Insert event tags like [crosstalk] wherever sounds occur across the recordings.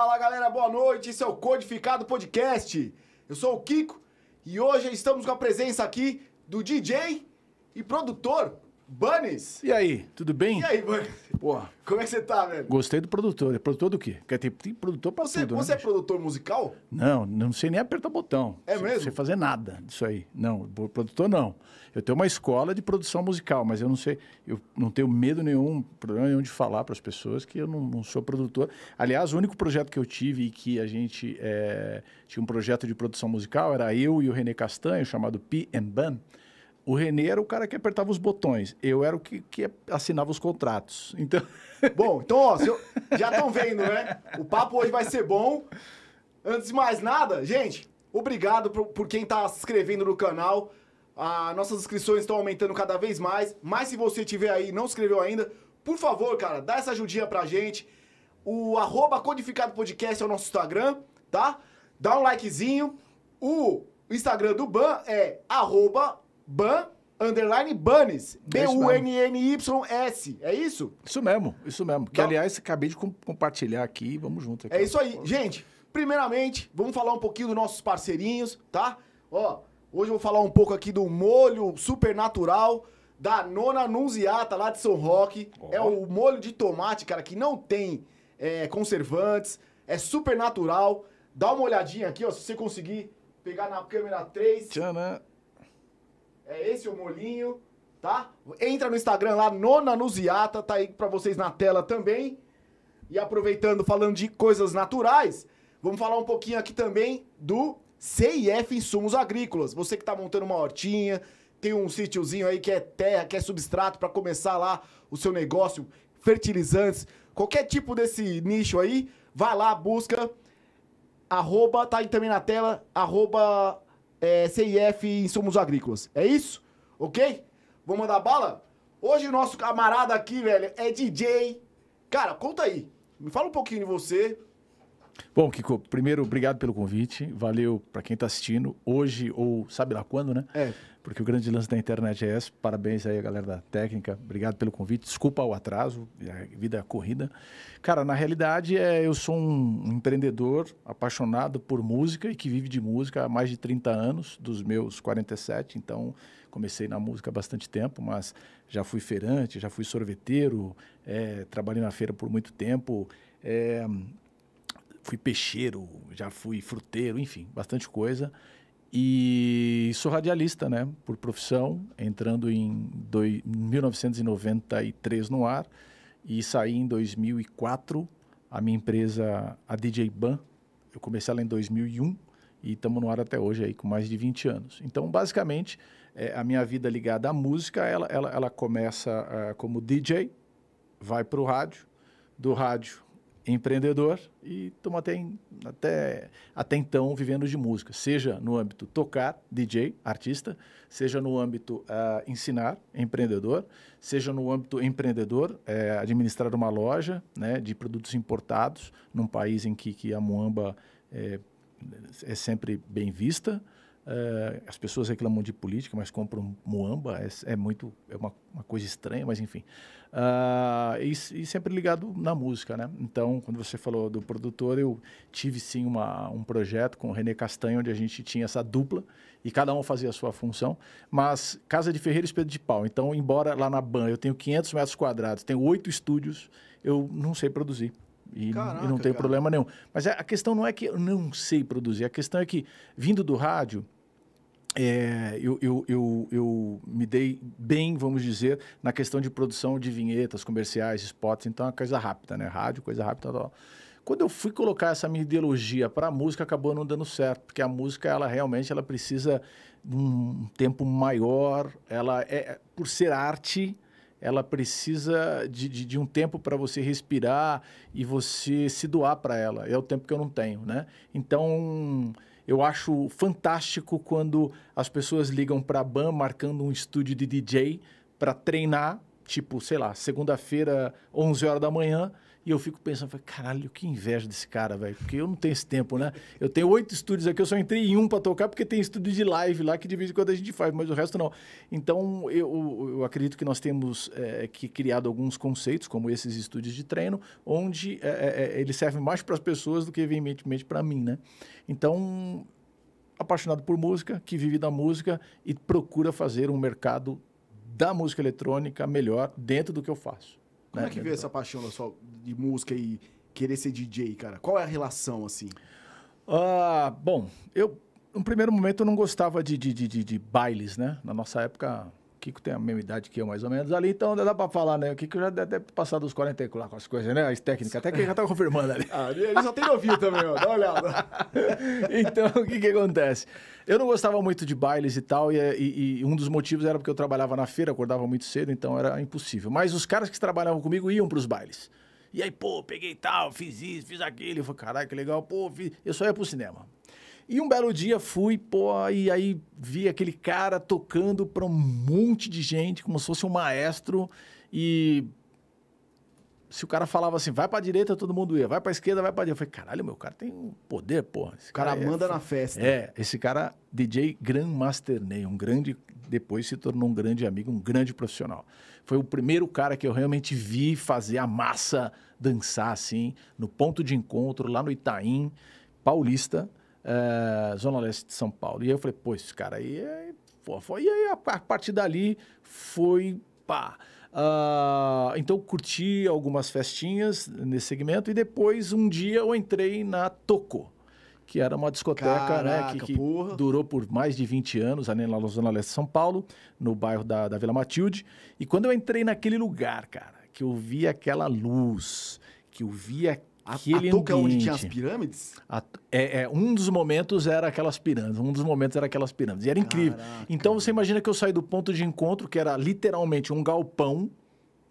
Fala galera, boa noite. Esse é o Codificado Podcast. Eu sou o Kiko e hoje estamos com a presença aqui do DJ e produtor Bunnies. E aí, tudo bem? E aí, Bunnies? Como é que você tá, velho? gostei do produtor. É produtor do quê? Quer ter tem produtor pra Você, tudo, você né? é produtor musical? Não, não sei nem apertar botão. É Sei- mesmo? sei fazer nada disso aí. Não, produtor não. Eu tenho uma escola de produção musical, mas eu não sei, eu não tenho medo nenhum, problema nenhum de falar para as pessoas que eu não, não sou produtor. Aliás, o único projeto que eu tive e que a gente eh, tinha um projeto de produção musical era eu e o René Castanho, chamado P and Ban. O René era o cara que apertava os botões, eu era o que, que assinava os contratos. Então, [laughs] Bom, então, ó, eu- já estão vendo, né? O papo hoje vai ser bom. Antes de mais nada, gente, obrigado por, por quem tá se inscrevendo no canal. Ah, nossas inscrições estão aumentando cada vez mais. Mas se você tiver aí e não se inscreveu ainda, por favor, cara, dá essa ajudinha pra gente. O arroba Codificado Podcast é o nosso Instagram, tá? Dá um likezinho. O Instagram do Ban é arroba Ban underline Bunnies. É. B-U-N-N-Y-S. É isso? Isso mesmo, isso mesmo. Que, Dá- aliás, acabei de com- compartilhar aqui. Vamos junto aqui. É isso aí. Gente, primeiramente, vamos falar um pouquinho dos nossos parceirinhos, tá? Ó, hoje eu vou falar um pouco aqui do molho supernatural da Nona Nunziata, lá de São Roque. Ó. É o molho de tomate, cara, que não tem é, conservantes, é super natural. Dá uma olhadinha aqui, ó, se você conseguir pegar na câmera 3. Tchanã. É esse o molinho, tá? Entra no Instagram lá, Nona Nuziata, tá aí pra vocês na tela também. E aproveitando, falando de coisas naturais, vamos falar um pouquinho aqui também do CIF Insumos Agrícolas. Você que tá montando uma hortinha, tem um sítiozinho aí que é terra, que é substrato pra começar lá o seu negócio, fertilizantes, qualquer tipo desse nicho aí, vai lá, busca arroba, tá aí também na tela, arroba é, CIF Insumos Agrícolas. É isso? Ok? Vamos mandar bala? Hoje o nosso camarada aqui, velho, é DJ. Cara, conta aí. Me fala um pouquinho de você. Bom, Kiko, primeiro, obrigado pelo convite. Valeu para quem está assistindo, hoje ou sabe lá quando, né? É. Porque o grande lance da internet é esse. Parabéns aí, galera da técnica. Obrigado pelo convite. Desculpa o atraso, a vida corrida. Cara, na realidade, é, eu sou um empreendedor apaixonado por música e que vive de música há mais de 30 anos, dos meus 47. Então, comecei na música há bastante tempo, mas já fui feirante, já fui sorveteiro, é, trabalhei na feira por muito tempo. É, fui peixeiro, já fui fruteiro, enfim, bastante coisa. E sou radialista, né, por profissão, entrando em doi- 1993 no ar e saí em 2004. A minha empresa, a DJ Ban, eu comecei ela em 2001 e estamos no ar até hoje aí com mais de 20 anos. Então, basicamente, é, a minha vida ligada à música, ela, ela, ela começa ah, como DJ, vai para o rádio, do rádio empreendedor e estamos até, até, até então vivendo de música, seja no âmbito tocar, DJ, artista, seja no âmbito ah, ensinar, empreendedor, seja no âmbito empreendedor, eh, administrar uma loja né, de produtos importados num país em que, que a Moamba é, é sempre bem vista. Eh, as pessoas reclamam de política, mas compram muamba, é, é muito é uma, uma coisa estranha, mas enfim. Ah, e, e sempre ligado na música, né? Então, quando você falou do produtor, eu tive sim uma, um projeto com o René Castanho, onde a gente tinha essa dupla e cada um fazia a sua função, mas Casa de Ferreira e Espeto de Pau. Então, embora lá na Ban eu tenho 500 metros quadrados, tenho oito estúdios, eu não sei produzir. E, Caraca, e não tenho cara. problema nenhum. Mas a a questão não é que eu não sei produzir, a questão é que, vindo do rádio, é, eu, eu, eu, eu me dei bem, vamos dizer, na questão de produção de vinhetas, comerciais, spots, então é uma coisa rápida, né? Rádio, coisa rápida. Tal, tal. Quando eu fui colocar essa minha ideologia para a música, acabou não dando certo, porque a música, ela realmente ela precisa de um tempo maior, ela é, por ser arte, ela precisa de, de, de um tempo para você respirar e você se doar para ela. É o tempo que eu não tenho, né? Então, eu acho fantástico quando as pessoas ligam para a BAM marcando um estúdio de DJ para treinar, tipo, sei lá, segunda-feira, 11 horas da manhã, E eu fico pensando, caralho, que inveja desse cara, velho. Porque eu não tenho esse tempo, né? Eu tenho oito estúdios aqui, eu só entrei em um para tocar, porque tem estúdio de live lá que de vez em quando a gente faz, mas o resto não. Então, eu, eu acredito que nós temos é, que criado alguns conceitos, como esses estúdios de treino, onde é, é, é ele serve mais para as pessoas do que, evidentemente, para mim, né? Então, apaixonado por música, que vive da música e procura fazer um mercado da música eletrônica melhor dentro do que eu faço. Como né? é que veio essa paixão da sua, de música e querer ser DJ, cara? Qual é a relação, assim? Ah, bom, eu, no primeiro momento, eu não gostava de, de, de, de bailes, né? Na nossa época, Kiko tem a mesma idade que eu, mais ou menos, ali, então dá pra falar, né? O Kiko já deve ter passado dos 44 com as coisas, né? As técnicas, até que já tá confirmando ali. [laughs] ah, ele só tem ouvido também, ó, dá uma olhada. [laughs] então, o que que acontece? Eu não gostava muito de bailes e tal, e, e, e, um dos motivos era porque eu trabalhava na feira, acordava muito cedo, então era impossível. Mas os caras que trabalhavam comigo iam pros bailes. E aí, pô, peguei tal, fiz isso, fiz aquilo. Eu falei, caralho, que legal, pô, fiz... eu só ia pro cinema. E um belo dia fui, pô, e aí vi aquele cara tocando para um monte de gente, como se fosse um maestro, e se o cara falava assim, vai pra direita, todo mundo ia, vai pra esquerda, vai pra direita. Eu falei, caralho, meu cara tem um poder, porra. Esse o cara, cara é manda é, na festa. É, esse cara, DJ Grandmaster Ney, um grande, depois se tornou um grande amigo, um grande profissional. Foi o primeiro cara que eu realmente vi fazer a massa dançar, assim, no ponto de encontro, lá no Itaim, Paulista, é, Zona Leste de São Paulo. E aí eu falei, pô, esse cara aí é... Foi. E aí, a, a partir dali, foi... Pá. Uh, então, curti algumas festinhas nesse segmento e depois, um dia, eu entrei na Toco, que era uma discoteca Caraca, né, que, que durou por mais de 20 anos, ali na Zona Leste de São Paulo, no bairro da, da Vila Matilde. E quando eu entrei naquele lugar, cara, que eu vi aquela luz, que eu vi aquele a Toco é onde tinha as pirâmides? A, é, é, um dos momentos era aquelas pirâmides, um dos momentos era aquelas pirâmides. E era incrível. Caraca. Então você imagina que eu saí do ponto de encontro, que era literalmente um galpão,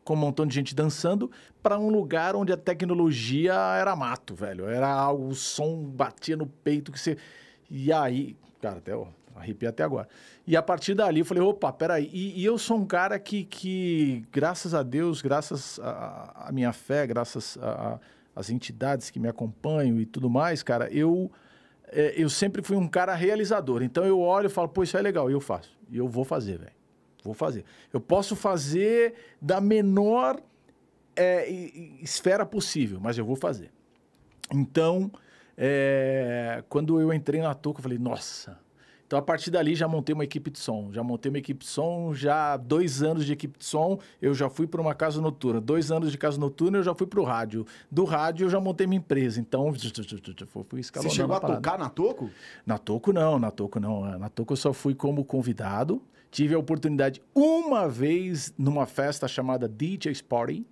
com um montão de gente dançando, para um lugar onde a tecnologia era mato, velho. Era algo, o som batia no peito que você. E aí, cara, até ó, arrepia até agora. E a partir dali eu falei, opa, peraí. E, e eu sou um cara que, que graças a Deus, graças à minha fé, graças a, as entidades que me acompanham e tudo mais, cara, eu, é, eu sempre fui um cara realizador. Então eu olho e falo, pô, isso é legal, e eu faço. E eu vou fazer, velho. Vou fazer. Eu posso fazer da menor é, esfera possível, mas eu vou fazer. Então, é, quando eu entrei na Toca, eu falei, nossa, então, a partir dali, já montei uma equipe de som. Já montei uma equipe de som, já dois anos de equipe de som, eu já fui para uma casa noturna. Dois anos de casa noturna, eu já fui para o rádio. Do rádio, eu já montei minha empresa. Então, [laughs] fui escalonando Você chegou a, tocar na Toco? Na Toco, não. Na Toco, não. Na Toco, eu só fui como convidado. Tive a oportunidade uma vez numa festa chamada DJ's Party,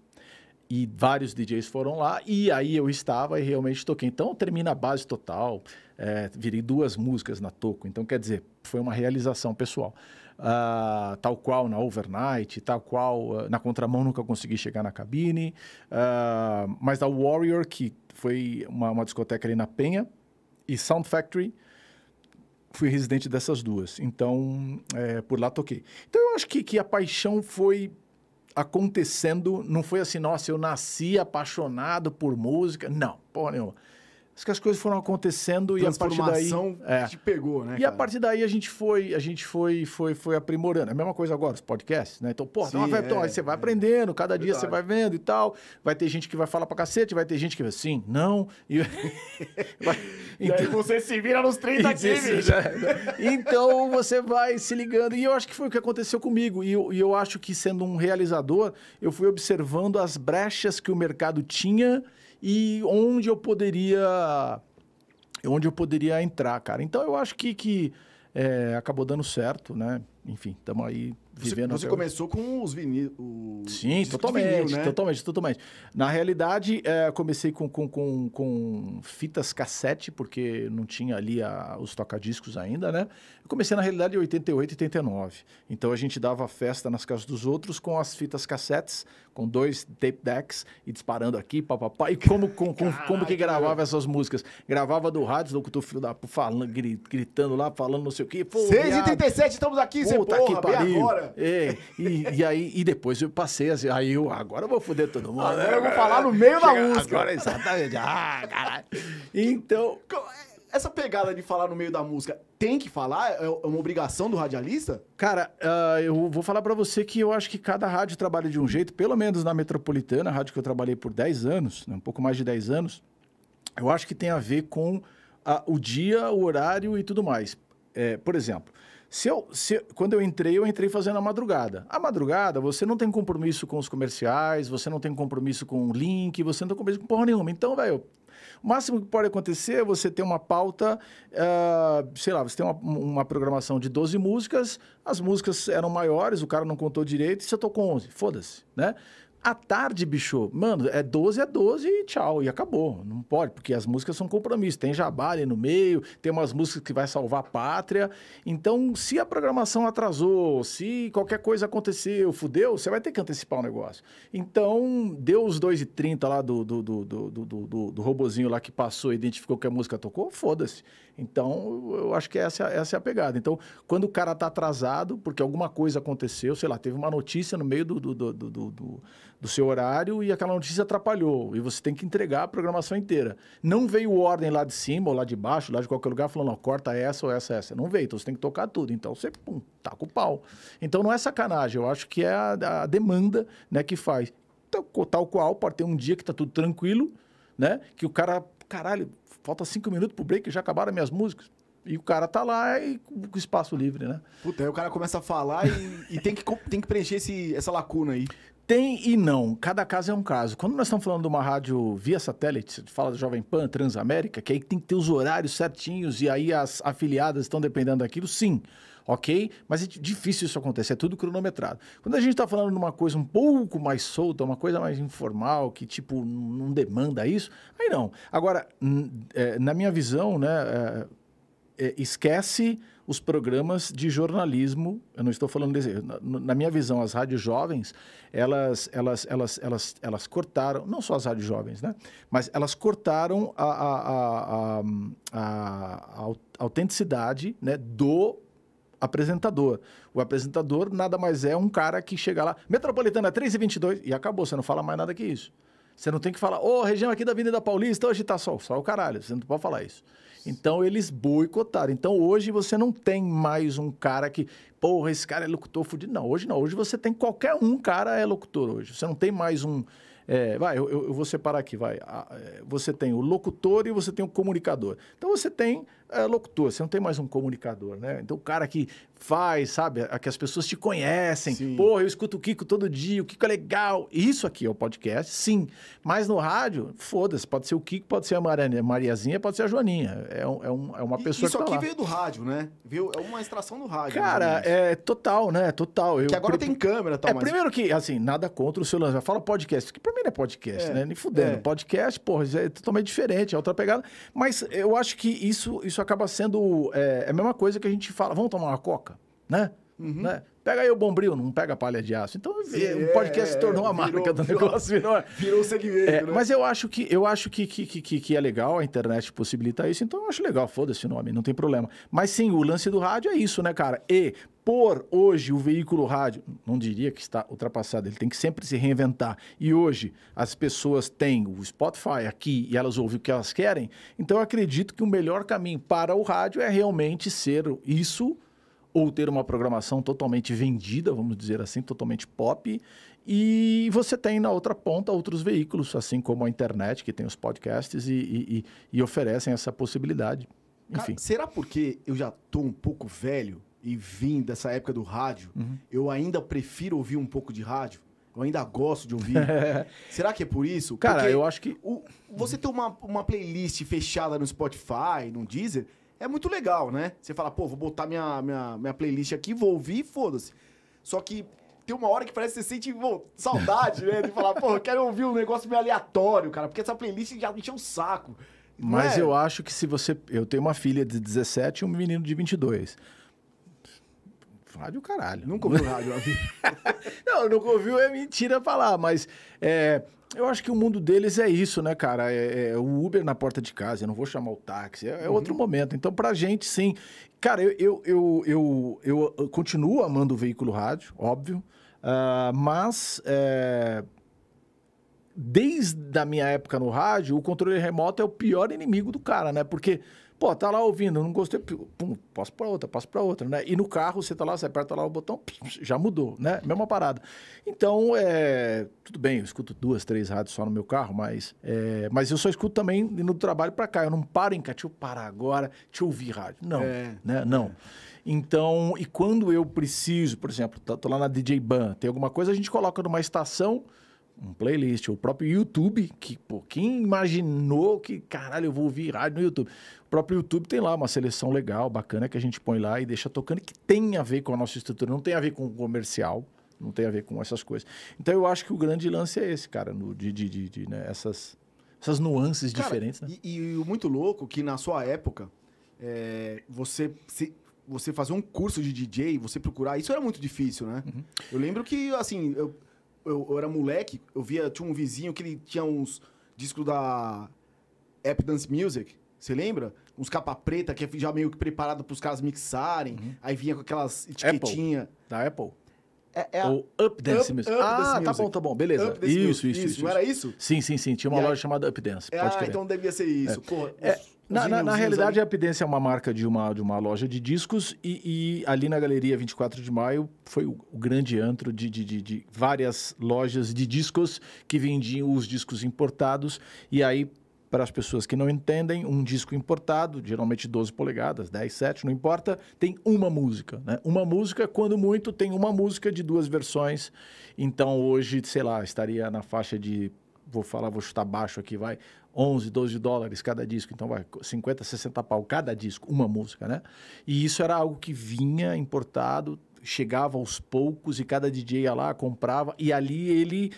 e vários DJs foram lá, e aí eu estava e realmente toquei. Então, termina a base total é, virei duas músicas na Toco. Então, quer dizer, foi uma realização pessoal. Uh, tal qual na Overnight, tal qual uh, na Contramão nunca consegui chegar na cabine. Uh, mas da Warrior, que foi uma, uma, discoteca ali na Penha, e Sound Factory, fui residente dessas duas. Então, é, por lá toquei. Então, eu acho que, que a paixão foi acontecendo, não foi assim, nossa, eu nasci apaixonado por música. Não, porra nenhuma que as coisas foram acontecendo e a partir daí é. te pegou, né? E cara? a partir daí a gente foi, a gente foi, foi, foi aprimorando. É a mesma coisa agora os podcasts, né? Então, pô, Sim, então, é, aí você vai é. aprendendo, cada é dia você vai vendo e tal. Vai ter gente que vai falar pra cacete, vai ter gente que vai sim, não. E, [laughs] vai... e aí então você se vira nos 30 [laughs] aqui, Então você vai se ligando. E eu acho que foi o que aconteceu comigo. E eu, e eu acho que sendo um realizador, eu fui observando as brechas que o mercado tinha e onde eu poderia onde eu poderia entrar, cara. Então eu acho que, que é, acabou dando certo, né? Enfim, estamos aí. Você, você começou com os vinis. Sim, totalmente, vinil, né? totalmente, totalmente. Na realidade, é, comecei com, com, com, com, fitas cassete, porque não tinha ali a, os tocadiscos ainda, né? Eu comecei, na realidade, em 88 e 89. Então, a gente dava festa nas casas dos outros com as fitas cassetes, com dois tape decks e disparando aqui, papapá. E como, com, com, [laughs] como que gravava essas músicas? Gravava do rádio, locutor filho da falando, gritando lá, falando não sei o quê. 6h37, estamos aqui, puta porra, que pariu. agora. É, e, e aí, e depois eu passei assim, aí eu, agora eu vou foder todo mundo. Agora eu vou falar no meio da Chega- música. Agora, exatamente. Ah, caralho. Então, Essa pegada de falar no meio da música, tem que falar? É uma obrigação do radialista? Cara, ah, eu vou falar pra você que eu acho que cada rádio trabalha de um jeito, pelo menos na metropolitana, a rádio que eu trabalhei por 10 anos, né, um pouco mais de 10 anos, eu acho que tem a ver com ah, o dia, o horário e tudo mais. É, por exemplo, se eu, se- quando eu entrei, eu entrei fazendo a madrugada. A madrugada, você não tem compromisso com os comerciais, você não tem compromisso com o link, você não tem compromisso com porra nenhuma. Então, velho, o máximo que pode acontecer é você ter uma pauta, ah, sei lá, você tem uma, uma programação de 12 músicas, as músicas eram maiores, o cara não contou direito, e você tocou 11, foda-se, né? À tarde, bicho, mano, é 12, é 12 e tchau, e acabou. Não pode, porque as músicas são compromisso. Tem jabá ali no meio, tem umas músicas que vai salvar a pátria. Então, se a programação atrasou, se qualquer coisa aconteceu, fudeu, você vai ter que antecipar o negócio. Então, deu os 2,30 lá do, do, do, do, do, do, do robozinho lá que passou e identificou que a música tocou, foda-se. Então, eu acho que essa, essa é a pegada. Então, quando o cara tá atrasado, porque alguma coisa aconteceu, sei lá, teve uma notícia no meio do, do, do, do, do- seu horário e aquela notícia atrapalhou. E você tem que entregar a programação inteira. Não veio ordem lá de cima ou lá de baixo, lá de qualquer lugar, falando, ó, corta essa ou essa, essa. Não veio, então você tem que tocar tudo. Então você, pum, taca o pau. Então não é sacanagem, eu acho que é a, a demanda né, que faz. Tal, tal qual, pode ter um dia que tá tudo tranquilo, né? Que o cara, caralho, falta cinco minutos pro break, já acabaram as minhas músicas. E o cara tá lá e com espaço livre, né? Puta, aí o cara começa a falar e, e tem, que, tem que preencher esse, essa lacuna aí. Tem e não. Cada caso é um caso. Quando nós estamos falando de uma rádio via satélite, fala da Jovem Pan, Transamérica, que aí tem que ter os horários certinhos e aí as afiliadas estão dependendo daquilo, sim. Ok? Mas é difícil isso acontecer, é tudo cronometrado. Quando a gente está falando de uma coisa um pouco mais solta, uma coisa mais informal, que tipo não demanda isso, aí não. Agora, é, na minha visão, né, é, é, esquece os programas de jornalismo. Eu não estou falando desse. Na, na minha visão, as rádios jovens, elas, elas, elas, elas, elas cortaram, não só as rádios jovens, né? Mas elas cortaram a, a, a, a, a- a au- autenticidade né, do apresentador. O apresentador nada mais é um cara que chega lá, Metropolitana 3 e 22, e acabou, você não fala mais nada que isso. Você não tem que falar, ô, região aqui da Avenida Paulista, hoje tá sol. Só o caralho, você não pode falar isso. Então eles boicotaram. Então hoje você não tem mais um cara que, porra, esse cara é locutor fudido. Não, hoje não. Hoje você tem qualquer um cara é locutor hoje. Você não tem mais um. é, vai, eu, eu- vou separar aqui, vai. É, Você tem o locutor e você tem o comunicador. Então você tem é, locutor, você não tem mais um comunicador, né? Então o cara que faz, sabe, a- que as pessoas te conhecem. Sim. Porra, eu escuto o Kiko todo dia, o Kiko é legal. Isso aqui é o podcast, sim. Mas no rádio, foda-se, pode ser o Kiko, pode ser a Maria- Mariazinha, pode ser a Joaninha. É, um- é um- é uma pessoa Isso que tá aqui lá. veio do rádio, né? Veio, é uma extração do rádio. Cara, é total, né? Total. Eu, Que agora tem câmera e tal, É, mas... primeiro que, assim, nada contra o seu lance. Fala podcast, que pra mim não é podcast, É, né? Nem fudendo. é. Podcast, porra, é totalmente diferente, é outra pegada. Mas eu acho que isso, isso acaba sendo é, é a mesma coisa que a gente fala, vamos tomar uma coca, né? né? Pega aí o bombril, não pega palha de aço. Então. Sim, o é, podcast se é, tornou a virou- marca do virou- negócio. Virou, Virou o segmento, é, né? Mas eu acho que eu acho que, que, que- que, que é legal, a internet possibilita isso, então eu acho legal, foda-se o nome, não tem problema. Mas sim, o lance do rádio é isso, né, cara? E por hoje o veículo rádio, não diria que está ultrapassado, ele tem que sempre se reinventar. E hoje as pessoas têm o Spotify aqui e elas ouvem o que elas querem, então eu acredito que o melhor caminho para o rádio é realmente ser isso ou ter uma programação totalmente vendida, vamos dizer assim, totalmente pop. E você tem na outra ponta outros veículos, assim como a internet, que tem os podcasts e, e- e- oferecem essa possibilidade. Cara, Enfim. será porque eu já tô um pouco velho e vim dessa época do rádio, Uhum. eu ainda prefiro ouvir um pouco de rádio? Eu ainda gosto de ouvir. [laughs] será que é por isso? Cara, Porque eu acho que. o- você ter uma, uma playlist fechada no Spotify, no Deezer, é muito legal, né? Você fala, pô, vou botar minha, minha, minha playlist aqui, vou ouvir e foda-se. Só que tem uma hora que parece que você sente pô, saudade, né? De falar, pô, eu quero ouvir um negócio meio aleatório, cara, porque essa playlist já me encheu o saco. Mas é? eu acho que se você. Eu tenho uma filha de 17 e um menino de 22. Rádio, caralho. Nunca ouviu [laughs] rádio na vida. não, nunca ouviu é mentira falar, mas é, eu acho que o mundo deles é isso, né, cara? É, é o Uber na porta de casa, eu não vou chamar o táxi, é, é outro momento. Então, pra gente, sim. Cara, eu, eu, eu, eu, eu, eu continuo amando o veículo rádio, óbvio, uh, mas é, desde a minha época no rádio, o controle remoto é o pior inimigo do cara, né? Porque Pô, tá lá ouvindo, não gostei, pum, passo para outra, passo para outra, né? E no carro, você tá lá, você aperta lá o botão, já mudou, né? Mesma parada. Então, é, tudo bem, eu escuto duas, três rádios só no meu carro, mas, é, mas eu só escuto também no trabalho para cá. Eu não paro em cá, deixa eu parar agora, deixa eu ouvir rádio. Não, é, né? Não. Então, e quando eu preciso, por exemplo, tô lá na DJ Ban, tem alguma coisa, a gente coloca numa estação um playlist, o próprio YouTube, que pô, quem imaginou que, caralho, eu vou ouvir rádio no YouTube? O próprio YouTube tem lá uma seleção legal, bacana, que a gente põe lá e deixa tocando, que tem a ver com a nossa estrutura, não tem a ver com o comercial, não tem a ver com essas coisas. Então eu acho que o grande lance é esse, cara, no, de, de, de, de né, essas, essas nuances cara, diferentes. Né? E, o muito louco que na sua época, é, você se, você fazer um curso de DJ, você procurar, isso era muito difícil, né? Uhum. Eu lembro que, assim, eu, eu, eu, era moleque, eu via, tinha um vizinho que ele tinha uns discos da App Dance Music, você lembra? Uns capa preta que é já meio que preparado para os caras mixarem, uhum. aí vinha com aquelas etiquetinhas. Da Apple? É, é a... Ou Up Dance Music. Up ah, Dance tá bom, tá bom, beleza. Isso, isso, isso, isso, Não era isso? Sim, sim, sim. Tinha uma loja chamada Up Dance. É, ah, então devia ser isso. É. Porra, é. Na, na, na, realidade, a Updance é uma marca de uma, de uma loja de discos e, e ali na Galeria 24 de Maio foi o, o grande antro de, de, de, de, várias lojas de discos que vendiam os discos importados. E aí, para as pessoas que não entendem, um disco importado, geralmente 12 polegadas, 10, 7, não importa, tem uma música. Né? Uma música, quando muito, tem uma música de duas versões. Então, hoje, sei lá, estaria na faixa de vou falar, vou chutar baixo aqui, vai, 11, 12 dólares cada disco, então vai 50, 60 pau cada disco, uma música, né? E isso era algo que vinha importado, chegava aos poucos e cada DJ ia lá, comprava e ali ele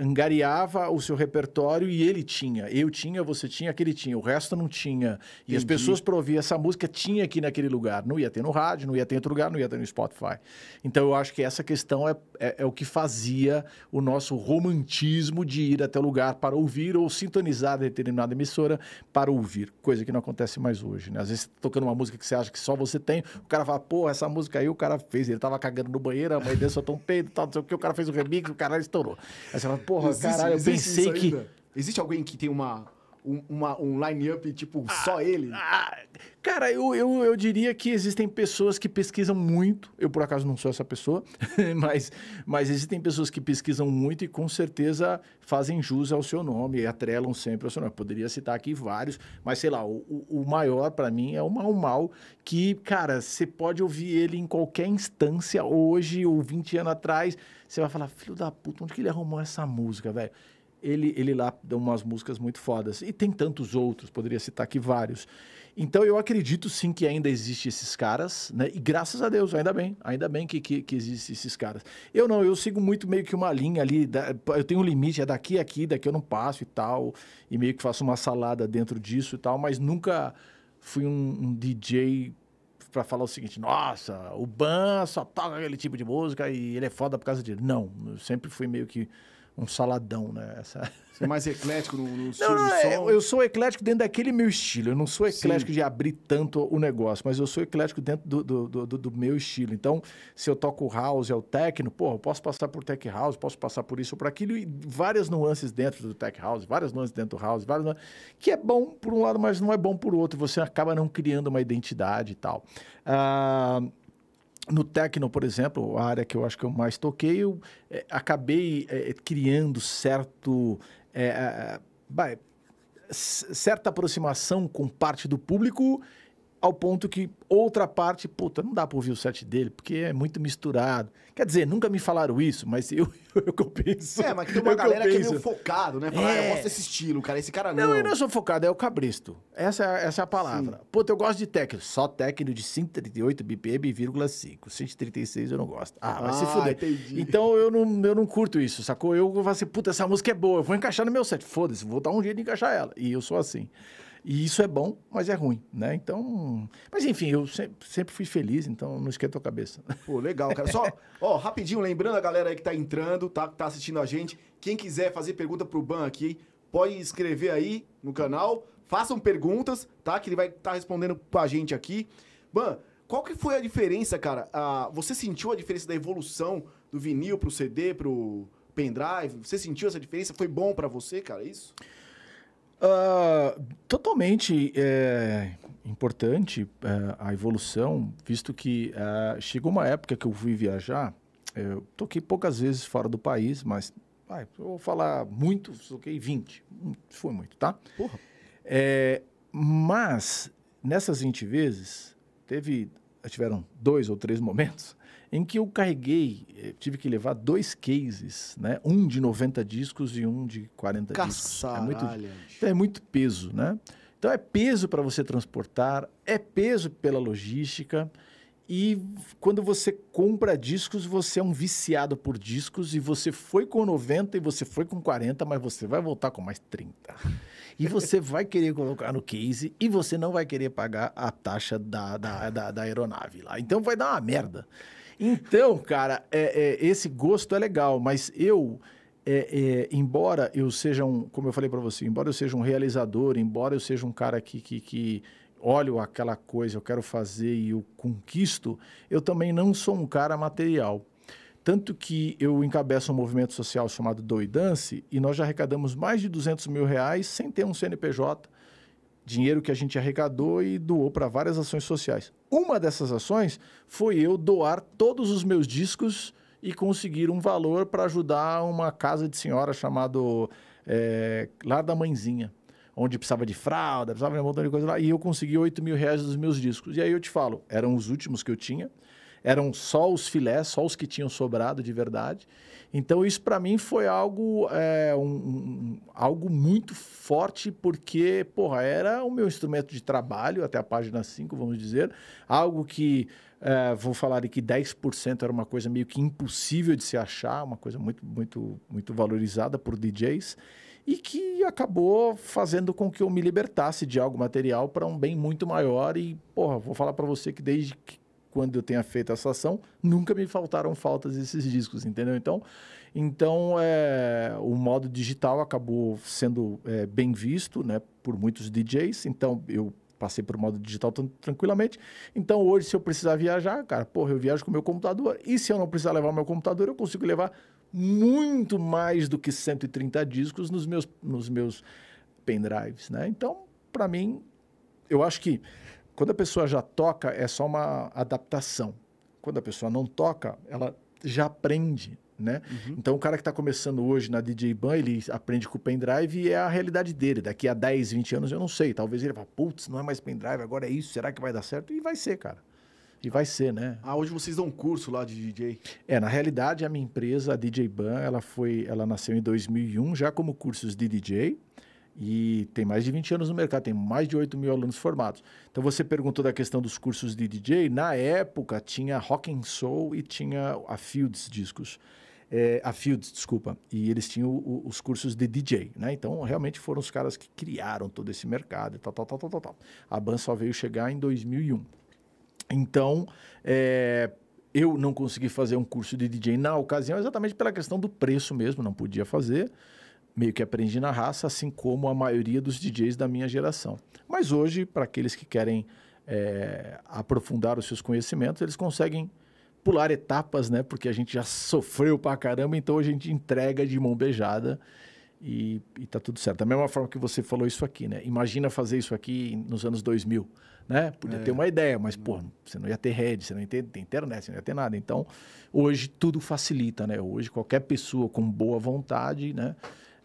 angariava o seu repertório e ele tinha. Eu tinha, você tinha, aquele tinha. O resto não tinha. E Entendi. as pessoas para ouvir essa música tinha aqui naquele lugar. Não ia ter no rádio, não ia ter em outro lugar, não ia ter no Spotify. Então eu acho que essa questão é, é, é o que fazia o nosso romantismo de ir até o lugar para ouvir ou sintonizar determinada emissora para ouvir. Coisa que não acontece mais hoje. Né? Às vezes tá tocando uma música que você acha que só você tem, o cara fala, pô, essa música aí o cara fez, ele tava cagando no banheiro, a mãe dele soltou um peido, tal, não sei o que, o cara fez o remix, o cara estourou. Aí você fala, porra, existe, caralho, eu pensei que. Existe alguém que tem uma, um, uma, um line-up, tipo, ah, só ele? Ah, cara, eu, eu, eu diria que existem pessoas que pesquisam muito. Eu, por acaso, não sou essa pessoa, [laughs] mas, mas existem pessoas que pesquisam muito e com certeza fazem jus ao seu nome e atrelam sempre ao seu nome. Eu poderia citar aqui vários, mas sei lá, o, o maior para mim é o Mal Mal, que, cara, você pode ouvir ele em qualquer instância hoje ou 20 anos atrás. Você vai falar, filho da puta, onde que ele arrumou essa música, velho? Ele, ele lá dá umas músicas muito fodas. E tem tantos outros, poderia citar aqui vários. Então eu acredito sim que ainda existe esses caras, né? E graças a Deus, ainda bem, ainda bem que, que, que existem esses caras. Eu não, eu sigo muito meio que uma linha ali, da, eu tenho um limite, é daqui aqui, daqui eu não passo e tal, e meio que faço uma salada dentro disso e tal, mas nunca fui um, um DJ para falar o seguinte: nossa, o Ban só toca aquele tipo de música e ele é foda por causa disso. Não, eu sempre fui meio que um saladão, né? Essa... [laughs] Você é mais eclético no, no estilo não, de é, som? Eu sou eclético dentro daquele meu estilo. Eu não sou eclético Sim. de abrir tanto o negócio, mas eu sou eclético dentro do, do, do, do, meu estilo. Então, se eu toco house, é o techno, pô, eu posso passar por tech house, posso passar por isso ou por aquilo, e várias nuances dentro do tech house, várias nuances dentro do house, várias nuances, que é bom por um lado, mas não é bom por outro. Você acaba não criando uma identidade e tal. Ah... No Tecno, por exemplo, a área que eu acho que eu mais toquei, eu é, acabei é, criando certo. É, certa aproximação com parte do público ao ponto que outra parte, puta, não dá para ouvir o set dele, porque é muito misturado. Quer dizer, nunca me falaram isso, mas eu, [laughs] eu, eu penso. É, mas tem uma galera que, que, é meio focado, né? Falar, é... ah, eu gosto desse estilo, cara, esse cara não. Não, eu não sou focado, é o cabristo. Essa, é, essa é a palavra. Sim. Puta, eu gosto de técnico, só técnico de 138 BPM, 1,36 136 eu não gosto. Ah, vai ah, se fuder. Entendi. Então eu não, eu não curto isso, sacou? Eu vou assim, puta, essa música é boa, eu vou encaixar no meu set. Foda-se, vou dar um jeito de encaixar ela. E eu sou assim. E isso é bom, mas é ruim, né? Então, mas enfim, eu sempre, sempre fui feliz, então não esquenta a cabeça. [laughs] Pô, legal, cara. Só, ó, rapidinho, lembrando a galera aí que tá entrando, tá, que tá assistindo a gente, quem quiser fazer pergunta pro Ban aqui, pode escrever aí no canal, façam perguntas, tá? Que ele vai estar tá respondendo pra gente aqui. Ban, qual que foi a diferença, cara? Ah, você sentiu a diferença da evolução do vinil pro CD, pro pendrive? Você sentiu essa diferença? Foi bom para você, cara, isso? Uh, totalmente é, importante é, a evolução, visto que é, chegou uma época que eu fui viajar, eu toquei poucas vezes fora do país, mas vai, eu vou falar muito, toquei 20, foi muito, tá? Porra. É, mas nessas 20 vezes, teve, tiveram dois ou três momentos em que eu carreguei, eh, tive que levar dois cases, né? Um de 90 discos e um de 40 discos. É muito, então é muito peso, né? Então é peso para você transportar, é peso pela logística. E quando você compra discos, você é um viciado por discos e você foi com 90 e você foi com 40, mas você vai voltar com mais 30. E você [laughs] vai querer colocar no case e você não vai querer pagar a taxa da, da, da, da aeronave lá. Então vai dar uma merda. Então, cara, é, é, esse gosto é legal, mas eu, é, é embora eu seja um, como eu falei para você, embora eu seja um realizador, embora eu seja um cara que, que, que olho aquela coisa, eu quero fazer e eu conquisto, eu também não sou um cara material. Tanto que eu encabeço um movimento social chamado Doidance e nós já arrecadamos mais de 200 mil reais sem ter um CNPJ dinheiro que a gente arrecadou e doou para várias ações sociais. Uma dessas ações foi eu doar todos os meus discos e conseguir um valor para ajudar uma casa de senhora chamado é, Lar da Mãezinha, onde precisava de fralda, precisava de um montão de coisa lá, e eu consegui 8 mil reais dos meus discos. E aí eu te falo, eram os últimos que eu tinha, eram só os filés, só os que tinham sobrado de verdade. Então, isso para mim foi algo, é, um, algo muito forte, porque, porra, era o meu instrumento de trabalho, até a página 5, vamos dizer. Algo que, é, vou falar que 10% era uma coisa meio que impossível de se achar, uma coisa muito, muito, muito valorizada por DJs e que acabou fazendo com que eu me libertasse de algo material para um bem muito maior e, porra, vou falar para você que desde que quando eu tenha feito essa ação, nunca me faltaram faltas esses discos, entendeu? Então, então é, o modo digital acabou sendo é, bem visto né, por muitos DJs, então eu passei por modo digital tranquilamente. Então, hoje, se eu precisar viajar, cara, porra, eu viajo com o meu computador. E se eu não precisar levar o meu computador, eu consigo levar muito mais do que 130 discos nos meus, nos meus pendrives, né? Então, para mim, eu acho que quando a pessoa já toca, é só uma adaptação. Quando a pessoa não toca, ela já aprende, né? Uhum. Então, o cara que está começando hoje na DJ Ban, ele aprende com o pendrive e é a realidade dele. Daqui a 10, 20 anos, eu não sei. Talvez ele vá, putz, não é mais pendrive, agora é isso, será que vai dar certo? E vai ser, cara. E vai ser, né? Ah, hoje vocês dão um curso lá de DJ? É, na realidade, a minha empresa, a DJ Ban, ela foi, ela nasceu em 2001 já como cursos de DJ. E tem mais de 20 anos no mercado, tem mais de 8 mil alunos formados. Então você perguntou da questão dos cursos de DJ. Na época tinha Rock and Soul e tinha a Fields Discos. É, a Fields, desculpa. E eles tinham o, os cursos de DJ, né? Então realmente foram os caras que criaram todo esse mercado e tal, tal, tal, tal, tal. tal. A Ban só veio chegar em 2001. Então, é, eu não consegui fazer um curso de DJ na ocasião exatamente pela questão do preço mesmo, não podia fazer meio que aprendi na raça, assim como a maioria dos DJs da minha geração. Mas hoje, para aqueles que querem é, aprofundar os seus conhecimentos, eles conseguem pular etapas, né? Porque a gente já sofreu pra caramba, então a gente entrega de mão beijada e, e tá tudo certo. Da mesma forma que você falou isso aqui, né? Imagina fazer isso aqui nos anos 2000, né? Podia é. ter uma ideia, mas, pô, você não ia ter rede, você não ia ter, ter internet, você não ia ter nada. Então, hoje tudo facilita, né? Hoje qualquer pessoa com boa vontade, né?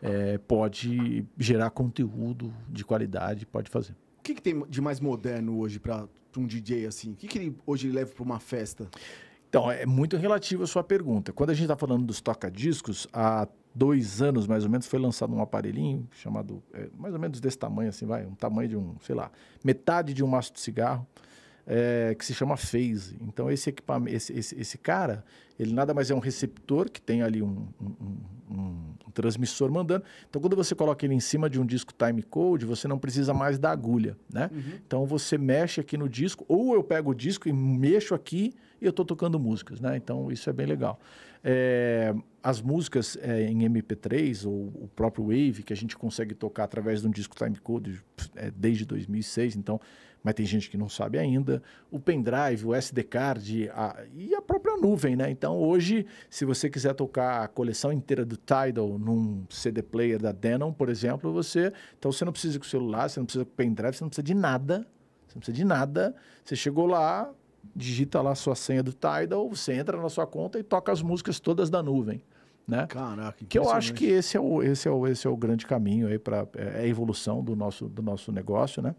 É, pode gerar conteúdo de qualidade, pode fazer. O que, que tem de mais moderno hoje para um DJ assim? O que, que ele, hoje ele leva para uma festa? Então, é muito relativo a sua pergunta. Quando a gente está falando dos toca-discos, há dois anos mais ou menos foi lançado um aparelhinho chamado, é, mais ou menos desse tamanho, assim, vai, um tamanho de um, sei lá, metade de um maço de cigarro é, que se chama phase. Então, esse equipamento, esse, esse, esse, cara, ele nada mais é um receptor que tem ali um, um, um, um transmissor mandando. Então, quando você coloca ele em cima de um disco time code, você não precisa mais da agulha, né? Uhum. Então, você mexe aqui no disco, ou eu pego o disco e mexo aqui e eu estou tocando músicas, né? Então, isso é bem legal. É, as músicas é, em MP3 ou o próprio Wave, que a gente consegue tocar através de um disco timecode é, desde 2006, então, mas tem gente que não sabe ainda. O pendrive, o SD card a, e a própria nuvem, né? Então, hoje, se você quiser tocar a coleção inteira do Tidal num CD player da Denon, por exemplo, você, então você não precisa com o celular, você não precisa com o pendrive, você não precisa de nada. Você não precisa de nada. Você chegou lá, digita lá a sua senha do Tidal, você entra na sua conta e toca as músicas todas da nuvem. Né? Caraca, que eu acho que esse é o, esse é o, esse é o grande caminho aí para é, é a evolução do nosso, do nosso negócio, né?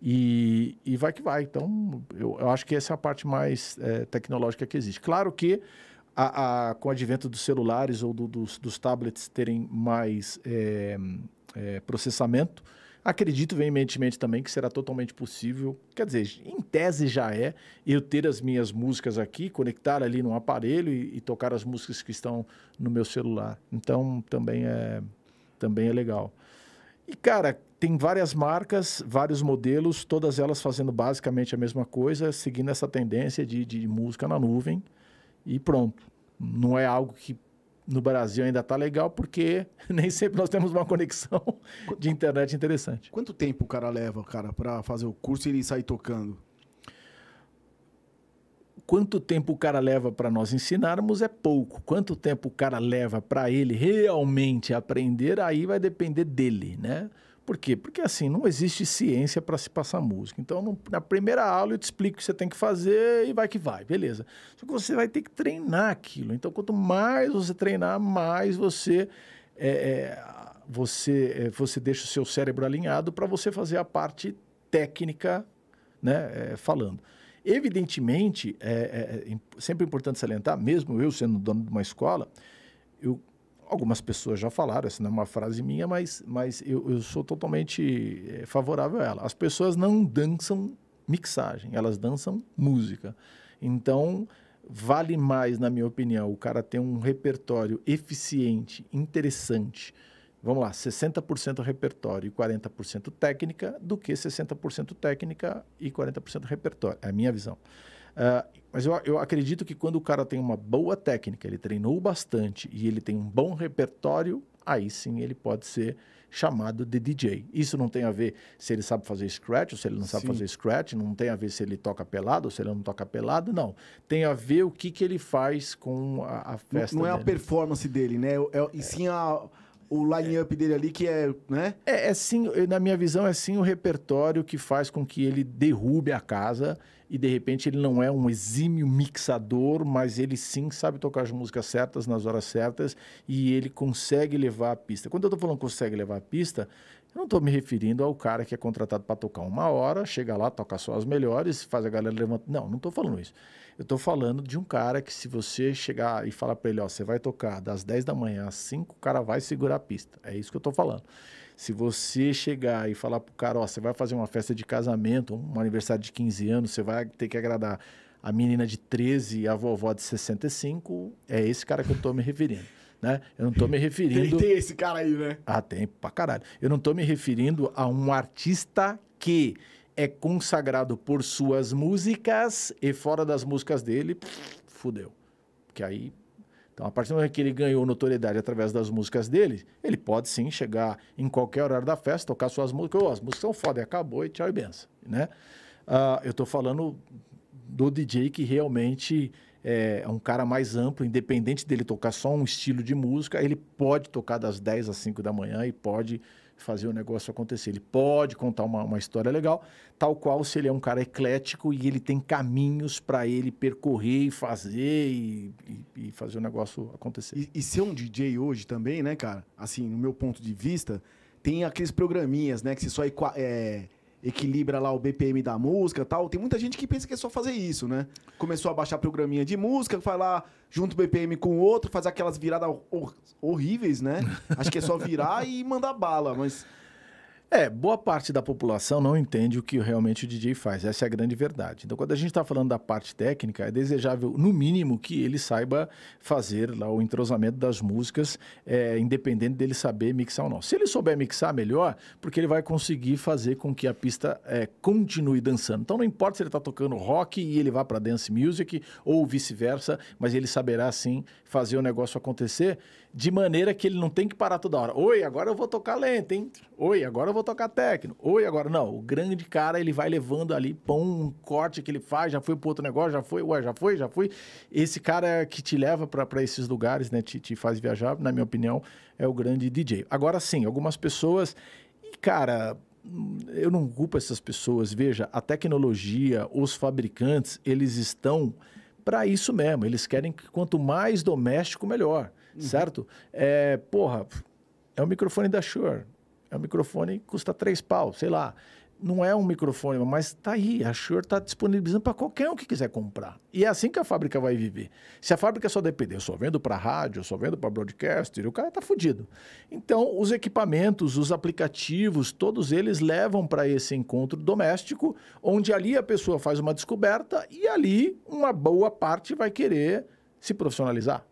E, e vai que vai. Então, eu, eu acho que essa é a parte mais é, tecnológica que existe. Claro que a, a, com o advento dos celulares ou do, dos, dos tablets terem mais é, é, processamento, Acredito veementemente também que será totalmente possível, quer dizer, em tese já é, eu ter as minhas músicas aqui, conectar ali no aparelho e, e tocar as músicas que estão no meu celular. Então também é, também é legal. E cara, tem várias marcas, vários modelos, todas elas fazendo basicamente a mesma coisa, seguindo essa tendência de, de música na nuvem e pronto. Não é algo que no Brasil ainda está legal, porque [laughs] nem sempre nós temos uma conexão de internet interessante. Quanto tempo o cara leva, cara, para fazer o curso e ele sair tocando? Quanto tempo o cara leva para nós ensinarmos é pouco. Quanto tempo o cara leva para ele realmente aprender, aí vai depender dele, né? Por quê? Porque assim, não existe ciência para se passar música. Então, na primeira aula eu te explico o que você tem que fazer e vai que vai, beleza. Só que você vai ter que treinar aquilo. Então, quanto mais você treinar, mais você é, é, você, é, você deixa o seu cérebro alinhado para você fazer a parte técnica, né, é, falando. Evidentemente, é, é, é sempre importante salientar, mesmo eu sendo dono de uma escola, eu algumas pessoas já falaram, essa não é uma frase minha, mas, mas eu, eu sou totalmente eh, favorável a ela. As pessoas não dançam mixagem, elas dançam música. Então, vale mais, na minha opinião, o cara ter um repertório eficiente, interessante. Vamos lá, 60% repertório e 40% técnica, do que 60% técnica e 40% repertório. É a minha visão. Uh, mas eu, eu acredito que quando o cara tem uma boa técnica, ele treinou bastante e ele tem um bom repertório, aí sim ele pode ser chamado de DJ. Isso não tem a ver se ele sabe fazer scratch ou se ele não sabe sim. fazer scratch, não tem a ver se ele toca pelado ou se ele não toca pelado, não. Tem a ver o que, que ele faz com a, a festa. Não, não é dele. a performance dele, né? É, é, e sim a o line-up dele ali que é, né? É, é sim, na minha visão, é sim o repertório que faz com que ele derrube a casa e de repente ele não é um exímio mixador, mas ele sim sabe tocar as músicas certas nas horas certas e ele consegue levar a pista. Quando eu estou falando consegue levar a pista, eu não estou me referindo ao cara que é contratado para tocar uma hora, chega lá, toca só as melhores, faz a galera levantar. Não, não estou falando isso. Eu estou falando de um cara que, se você chegar e falar para ele, ó, você vai tocar das 10 da manhã às 5, o cara vai segurar a pista. É isso que eu estou falando. Se você chegar e falar pro cara, ó, você vai fazer uma festa de casamento, um aniversário de 15 anos, você vai ter que agradar a menina de 13 e a vovó de 65, é esse cara que eu estou me referindo. Né? Eu não estou me referindo. Tem, tem, esse cara aí, né? Ah, tem pra caralho. Eu não estou me referindo a um artista que é consagrado por suas músicas e fora das músicas dele, fudeu. Porque aí. Então, a partir do momento que ele ganhou notoriedade através das músicas dele, ele pode sim chegar em qualquer horário da festa, tocar suas músicas. Oh, as músicas são foda, e acabou e tchau e benção. Né? Uh, eu estou falando do DJ que realmente é um cara mais amplo, independente dele tocar só um estilo de música, ele pode tocar das 10 às 5 da manhã e pode fazer o negócio acontecer. Ele pode contar uma, uma história legal, tal qual se ele é um cara eclético e ele tem caminhos para ele percorrer e fazer e, e, e, fazer o negócio acontecer. E, e ser um DJ hoje também, né, cara? Assim, no meu ponto de vista, tem aqueles programinhas, né, que você só é, equilibra lá o BPM da música tal. Tem muita gente que pensa que é só fazer isso, né? Começou a baixar programinha de música, vai lá, junto BPM com o outro, faz aquelas viradas hor horríveis, né? Acho que é só virar e mandar bala, mas. É, boa parte da população não entende o que realmente o DJ faz. Essa é a grande verdade. Então, quando a gente está falando da parte técnica, é desejável, no mínimo, que ele saiba fazer lá o entrosamento das músicas, é, independente dele saber mixar ou não. Se ele souber mixar melhor, porque ele vai conseguir fazer com que a pista é, continue dançando. Então, não importa se ele está tocando rock e ele vá para dance music ou vice-versa, mas ele saberá sim fazer o negócio acontecer de maneira que ele não tem que parar toda hora. Oi, agora eu vou tocar lento, hein? Oi, agora eu vou tocar técnico. Oi, agora. Não, o grande cara, ele vai levando ali, pão, um corte que ele faz, já foi pro outro negócio, já foi, ué, já foi, já foi. Esse cara que te leva para esses lugares, né? Te, te faz viajar, na minha opinião, é o grande DJ. Agora sim, algumas pessoas. E, cara, eu não culpo essas pessoas. Veja, a tecnologia, os fabricantes, eles estão para isso mesmo. Eles querem que quanto mais doméstico, melhor uhum. certo? É, porra, é o microfone da Shure. É um microfone que custa três pau, sei lá. Não é um microfone, mas tá aí. A Shure está disponibilizando para qualquer um que quiser comprar. E é assim que a fábrica vai viver. Se a fábrica só depender, eu só vendo para rádio, eu só vendo para broadcaster, o cara tá fudido. Então, os equipamentos, os aplicativos, todos eles levam para esse encontro doméstico, onde ali a pessoa faz uma descoberta e ali uma boa parte vai querer se profissionalizar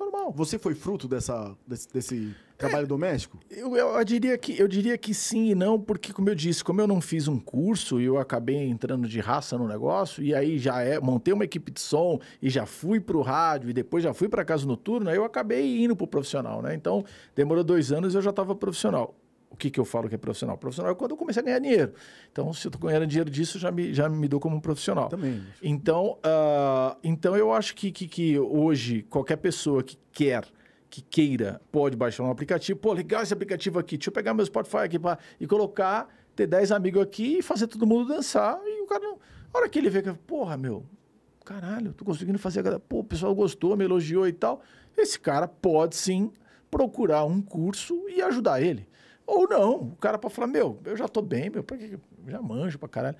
normal. Você foi fruto dessa, desse, desse trabalho é, doméstico? Eu, eu, eu, diria que, eu diria que sim e não, porque, como eu disse, como eu não fiz um curso e eu acabei entrando de raça no negócio, e aí já é, montei uma equipe de som e já fui para o rádio e depois já fui para casa noturna, eu acabei indo para o profissional, né? Então, demorou dois anos e eu já estava profissional o que, que eu falo que é profissional? Profissional é quando eu comecei a ganhar dinheiro. Então, se eu estou ganhando dinheiro disso, já me, já me dou como um profissional. Também. Então, uh, então eu acho que, que, que hoje, qualquer pessoa que quer que queira pode baixar um aplicativo. Pô, legal esse aplicativo aqui. Deixa eu pegar meu Spotify aqui pra, e colocar, ter 10 amigos aqui e fazer todo mundo dançar. E o cara, não, a hora que ele vê que, porra, meu, caralho, tô conseguindo fazer. Pô, o pessoal gostou, me elogiou e tal. Esse cara pode sim procurar um curso e ajudar ele. Ou não, o cara pode falar, meu, eu já tô bem, meu, já manjo pra caralho.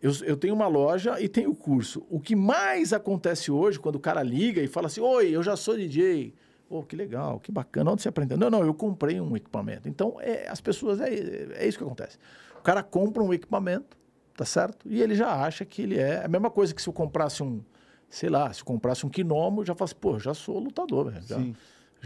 Eu, eu tenho uma loja e tenho curso. O que mais acontece hoje, quando o cara liga e fala assim, oi, eu já sou DJ. Oh, que legal, que bacana, onde você aprendeu? Não, não, eu comprei um equipamento. Então, é, as pessoas, é, é isso que acontece. O cara compra um equipamento, tá certo? E ele já acha que ele é... A mesma coisa que se eu comprasse um, sei lá, se eu comprasse um quinomo, já falo assim, pô, já sou lutador, velho. Sim já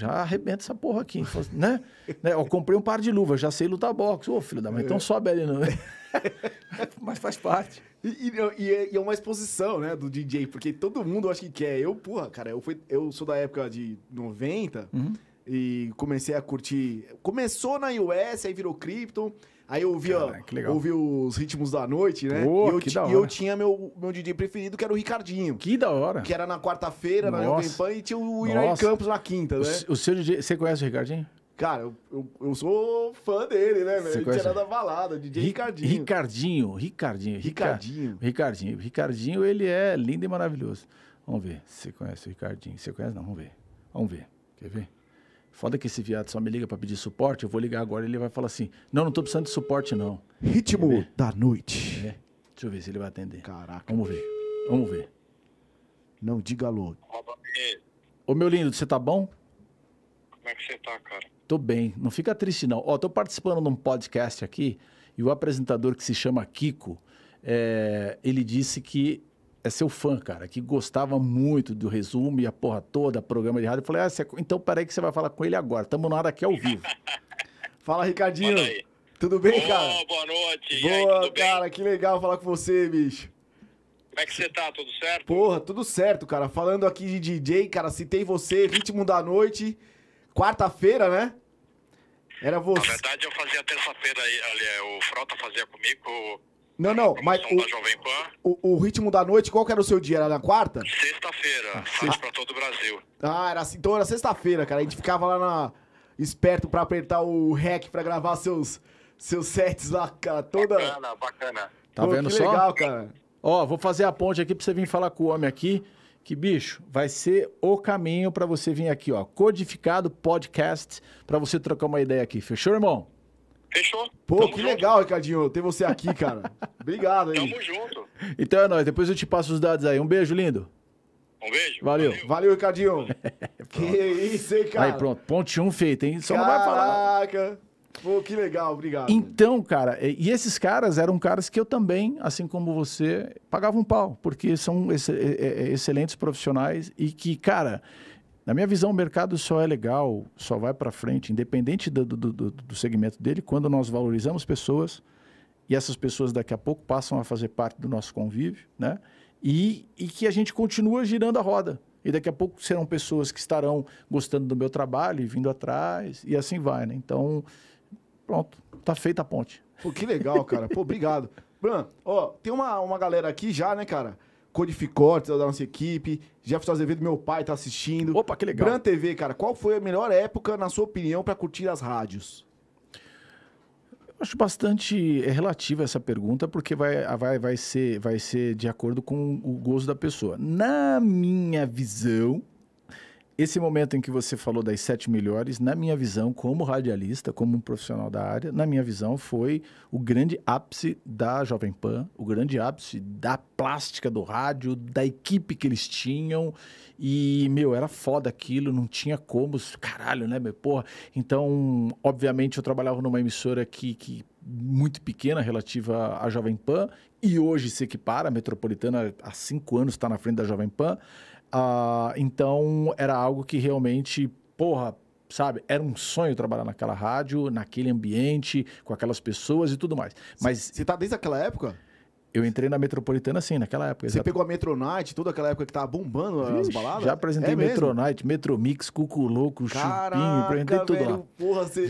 arrebenta essa porra aqui. né? [laughs] né? Eu comprei um par de luvas, já sei lutar boxe. Ô, filho da mãe, então sobe ali, não. [laughs] Mas faz parte. E, e, é, e, é uma exposição, né, do DJ, porque todo mundo acho que quer. Eu, porra, cara, eu, fui, eu sou da época de 90 uhum. e comecei a curtir. Começou na US, aí virou Krypton. Aí eu ouvia, ouvi os ritmos da noite, né? Pô, e, eu, que da hora. e eu tinha meu, meu DJ preferido, que era o Ricardinho. Que da hora. Que era na quarta-feira, na Jovem Pan, e tinha o Iraí Campos na quinta, né? O, o seu DJ, você conhece o Ricardinho? Cara, eu, eu, eu, sou fã dele, né, velho? Ele tinha da balada, DJ Ricardinho. Ricardinho, Ricardinho. Ricardinho. Ricardinho. Ricardinho, ele é lindo e maravilhoso. Vamos ver se você conhece o Ricardinho. Você conhece? Não, vamos ver. Vamos ver. Quer ver? Foda que esse viado só me liga para pedir suporte. Eu vou ligar agora ele vai falar assim: Não, não tô precisando de suporte, não. Ritmo da noite. É. Deixa eu ver se ele vai atender. Caraca. Vamos ver. Vamos ver. Não diga alô. Ô, meu lindo, você tá bom? Como é que você tá, cara? Tô bem. Não fica triste, não. Ó, tô participando de um podcast aqui e o apresentador que se chama Kiko, é, ele disse que é seu fã, cara, que gostava muito do resumo e a porra toda, programa de rádio. Eu falei, ah, você... então peraí que você vai falar com ele agora. Estamos na hora aqui ao vivo. [laughs] Fala, Ricardinho. Tudo bem, oh, cara? Boa noite. Boa, aí, cara, bem? que legal falar com você, bicho. Como é que você tá? Tudo certo? Porra, tudo certo, cara. Falando aqui de DJ, cara, citei você, Ritmo da Noite, quarta-feira, né? Era você. Na verdade, eu fazia terça-feira, ali, é, o Frota fazia comigo não, não, mas o, o, o, ritmo da noite, qual que era o seu dia? Era na quarta? Sexta-feira, ah, sexta... pra todo o Brasil. Ah, era assim, então era sexta-feira, cara. A gente ficava lá na, esperto pra apertar o REC pra gravar seus, seus sets lá, cara. Toda... Bacana, bacana. Tá Pô, vendo que só? legal, cara. Ó, vou fazer a ponte aqui pra você vir falar com o homem aqui. Que, bicho, vai ser o caminho para você vir aqui, ó. Codificado podcast, para você trocar uma ideia aqui. Fechou, irmão? Fechou. Pô, Tamo que junto. legal, Ricardinho, ter você aqui, cara. [laughs] Obrigado aí. Tamo junto. Então é nóis, depois eu te passo os dados aí. Um beijo, lindo. Um beijo. Valeu. Valeu, Valeu Ricardinho. [laughs] que isso, hein, cara. Aí, pronto. Ponte 1 um feito, hein? Só Caraca. não vai falar. Caraca. Pô, que legal, obrigado. Então, cara, e esses caras eram caras que eu também, assim como você, pagava um pau, porque são ex- excelentes profissionais e que, cara, na minha visão, o mercado só é legal, só vai para frente, independente do, do, do- do segmento dele, quando nós valorizamos pessoas e essas pessoas daqui a pouco passam a fazer parte do nosso convívio, né? E, e que a gente continua girando a roda. E daqui a pouco serão pessoas que estarão gostando do meu trabalho e vindo atrás, e assim vai, né? Então, pronto, tá feita a ponte. Pô, que legal, cara. Pô, obrigado. Bran, ó, tem uma, uma galera aqui já, né, cara? Codificortes da nossa equipe. Jefferson Azevedo, meu pai, tá assistindo. Opa, que legal. Bran TV, cara, qual foi a melhor época, na sua opinião, pra curtir as rádios? Eu acho bastante é relativa essa pergunta, porque vai, vai, vai, ser, vai ser de acordo com o gosto da pessoa. Na minha visão, esse momento em que você falou das sete melhores, na minha visão, como radialista, como um profissional da área, na minha visão, foi o grande ápice da Jovem Pan, o grande ápice da plástica do rádio, da equipe que eles tinham. E, meu, era foda aquilo, não tinha como, caralho, né, meu, porra. Então, obviamente, eu trabalhava numa emissora que, que muito pequena relativa à Jovem Pan, e hoje se equipara, a Metropolitana há cinco anos está na frente da Jovem Pan. Ah, então, era algo que realmente, porra, sabe, era um sonho trabalhar naquela rádio, naquele ambiente, com aquelas pessoas e tudo mais. Mas Você tá desde aquela época? Eu entrei na Metropolitana, sim, naquela época. Você pegou a Metronite, toda aquela época que tava bombando as Vixe, baladas? Já apresentei é? Metronite, Metromix, Cucu Louco, Chupinho, Caraca, apresentei tudo velho, lá. Porra, você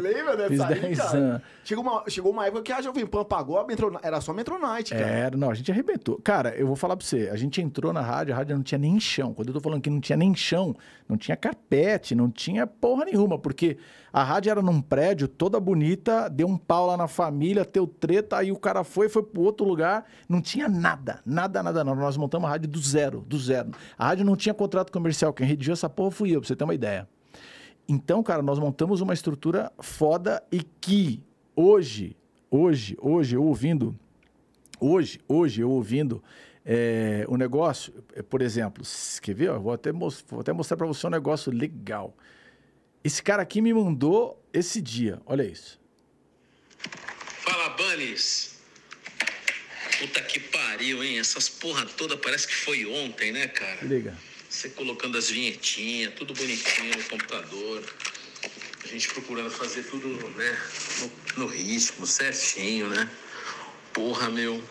lembra dessa [laughs] Fiz aí, 10 cara? anos. Chegou uma, chegou uma época que a Jovem Pan pagou a Metronite. Era só Metronite, cara. Era, não, a gente arrebentou. Cara, eu vou falar pra você, a gente entrou na rádio, a rádio não tinha nem chão. Quando eu tô falando que não tinha nem chão, não tinha carpete, não tinha porra nenhuma, porque a rádio era num prédio, toda bonita, deu um pau lá na família, teu treta, aí o cara foi, foi pro outro lugar, não tinha nada, nada, nada, não. Nós montamos a rádio do zero, do zero. A rádio não tinha contrato comercial, quem redigiu essa porra fui eu, pra você ter uma ideia. Então, cara, nós montamos uma estrutura foda e que hoje, hoje, hoje, eu ouvindo, hoje, hoje, eu ouvindo é, o negócio, é, por exemplo, quer ver? ó, vou, até vou até mostrar para você um negócio legal. Esse cara aqui me mandou esse dia, olha isso. Fala, Bunnies. Puta que pariu, hein? Essas porra toda parece que foi ontem, né, cara? Se liga. Você colocando as vinhetinhas, tudo bonitinho no computador. A gente procurando fazer tudo, né, no, no ritmo, certinho, né? Porra, meu.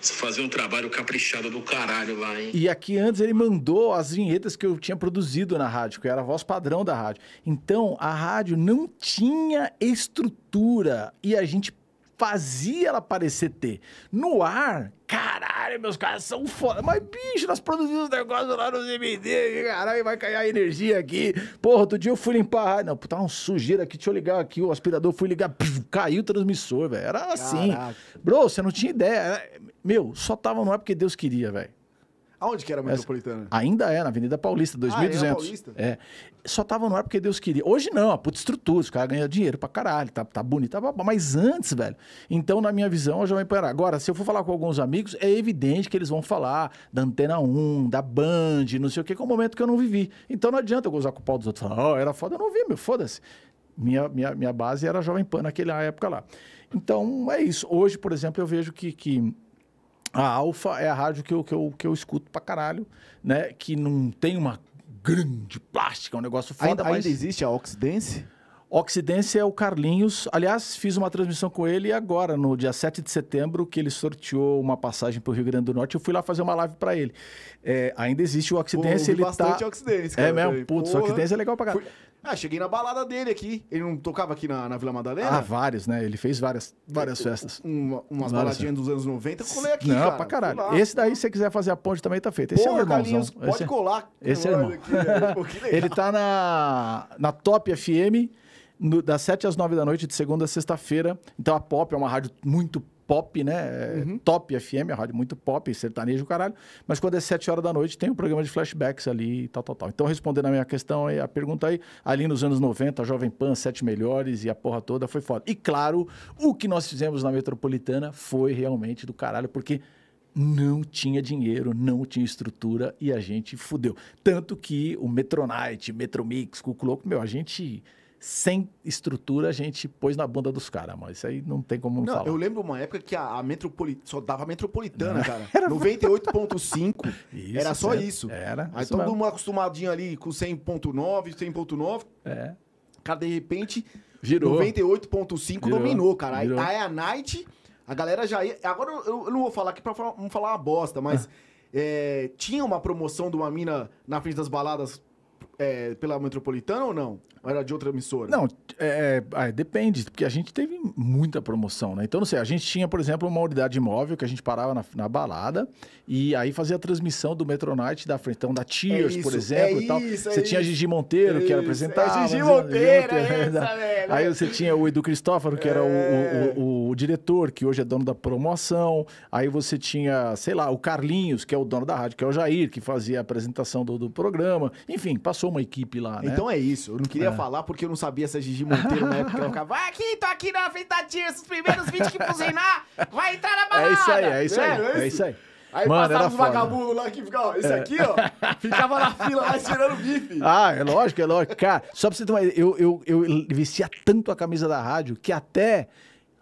Você fazer um trabalho caprichado do caralho lá, hein? E aqui antes ele mandou as vinhetas que eu tinha produzido na rádio, que era a voz padrão da rádio. Então a rádio não tinha estrutura e a gente fazia ela parecer ter. No ar, caralho, meus caras são foda. Mas, bicho, nós produzimos negócio lá no CBD, caralho, vai cair a energia aqui. Porra, outro dia eu fui limpar a rádio. Não, tá um sujeira aqui, deixa eu ligar aqui, o aspirador, fui ligar, puf, caiu o transmissor, velho. Era assim. Caraca. Bro, você não tinha ideia. Meu, só tava no ar porque Deus queria, velho. Aonde que era a Metropolitana? Ainda é, na Avenida Paulista, Ah, é 2200. Paulista? É. Só tava no ar porque Deus queria. Hoje não, a puta estrutura, os caras ganham dinheiro pra caralho, tá, tá bonito, tá. Mas antes, velho. Então, na minha visão, eu já vou parar. Agora, se eu for falar com alguns amigos, é evidente que eles vão falar da Antena 1, da Band, não sei o que, que é um momento que eu não vivi. Então não adianta eu gozar com o pau dos outros. Falar, ó, era foda, eu não vi, meu, foda-se. Minha, minha, minha base era Jovem Pan naquela época lá. Então, é isso. Hoje, por exemplo, eu vejo que- que a Alfa é a rádio que eu, que, eu, que eu escuto pra caralho, né? Que não tem uma grande plástica, é um negócio foda, Ainda, mas... ainda existe a Oxidence? Oxidência é o Carlinhos. Aliás, fiz uma transmissão com ele agora, no dia 7 de setembro, que ele sorteou uma passagem para o Rio Grande do Norte. Eu fui lá fazer uma live para ele. É, ainda existe o Pô, Oxidência, ouvi ele bastante tá... Oxidence, É cara, mesmo? Putz, Porra. Oxidência é legal pra caralho. Fui- Ah, cheguei na balada dele aqui. Ele não tocava aqui na, na Vila Madalena? Ah, vários, né? Ele fez várias, várias festas. Uma- umas Várias baladinhas dos anos 90, eu colei aqui, Não, cara. pra caralho. Esse daí, se você quiser fazer a ponte, também tá feito. Esse Porra, é o irmãozão. Carlinhos, pode Esse é- colar. esse é irmão. aqui. Pô, legal. Ele tá na, na Top FM, no- das 7 às 9 da noite, de segunda a sexta-feira. Então a Pop é uma rádio muito pop, né? É Uhum. Top FM, a rádio muito pop, sertanejo, caralho. Mas quando é 7 horas da noite, tem um programa de flashbacks ali e tal, tal, tal. Então, respondendo a minha questão a pergunta aí, ali nos anos 90, a Jovem Pan, Sete Melhores e a porra toda foi foda. E claro, o que nós fizemos na Metropolitana foi realmente do caralho, porque não tinha dinheiro, não tinha estrutura e a gente fudeu. Tanto que o Metronite, Metromix, Cuco Louco, meu, a gente sem estrutura, a gente pôs na bunda dos caras, mas isso aí não tem como não, Não, falar. eu lembro uma época que a, a Metropolitana só dava Metropolitana, cara. [laughs] 98.5 Isso, era só certo. isso. Era, Aí isso todo mesmo. mundo acostumadinho ali com 100.9, 100.9. É. Cara, de repente, Virou. 98.5 Virou, dominou, cara. Virou. aí a Night, a galera já ia. Agora eu, eu não vou falar aqui pra falar, não falar uma bosta, mas Ah. é, tinha uma promoção de uma mina na frente das baladas é, pela Metropolitana ou não? Ou era de outra emissora? Não, é, ah, depende, porque a gente teve muita promoção, né? Então, não sei, a gente tinha, por exemplo, uma unidade móvel que a gente parava na, na balada e aí fazia a transmissão do Metronight da frente, então da É por isso, exemplo, é e tal. isso, é Você tinha. Gigi Monteiro, que era Isso, apresentava. é Gigi né? Monteiro, é [laughs] essa, né? velho. Aí você tinha o Edu Cristófaro, que era o- É. o, o- o diretor, que hoje é dono da promoção. Aí você tinha, sei lá, o Carlinhos, que é o dono da rádio, que é o Jair, que fazia a apresentação do, do programa. Enfim, passou uma equipe lá, né? Então é isso. Eu não queria falar porque eu não sabia se a Gigi Monteiro na época ela ficava. Vai aqui, tô aqui na frente da tia, os primeiros 20 que buzinar, vai entrar na balada. É isso aí, é isso aí, não é isso aí. Aí Mano, passava os. É. vagabundos lá que ficavam. Esse aqui, ó, [laughs] ficava na fila lá tirando bife. Ah, é lógico, é lógico. Cara, só pra você ter uma ideia, eu, eu, eu vestia tanto a camisa da rádio que até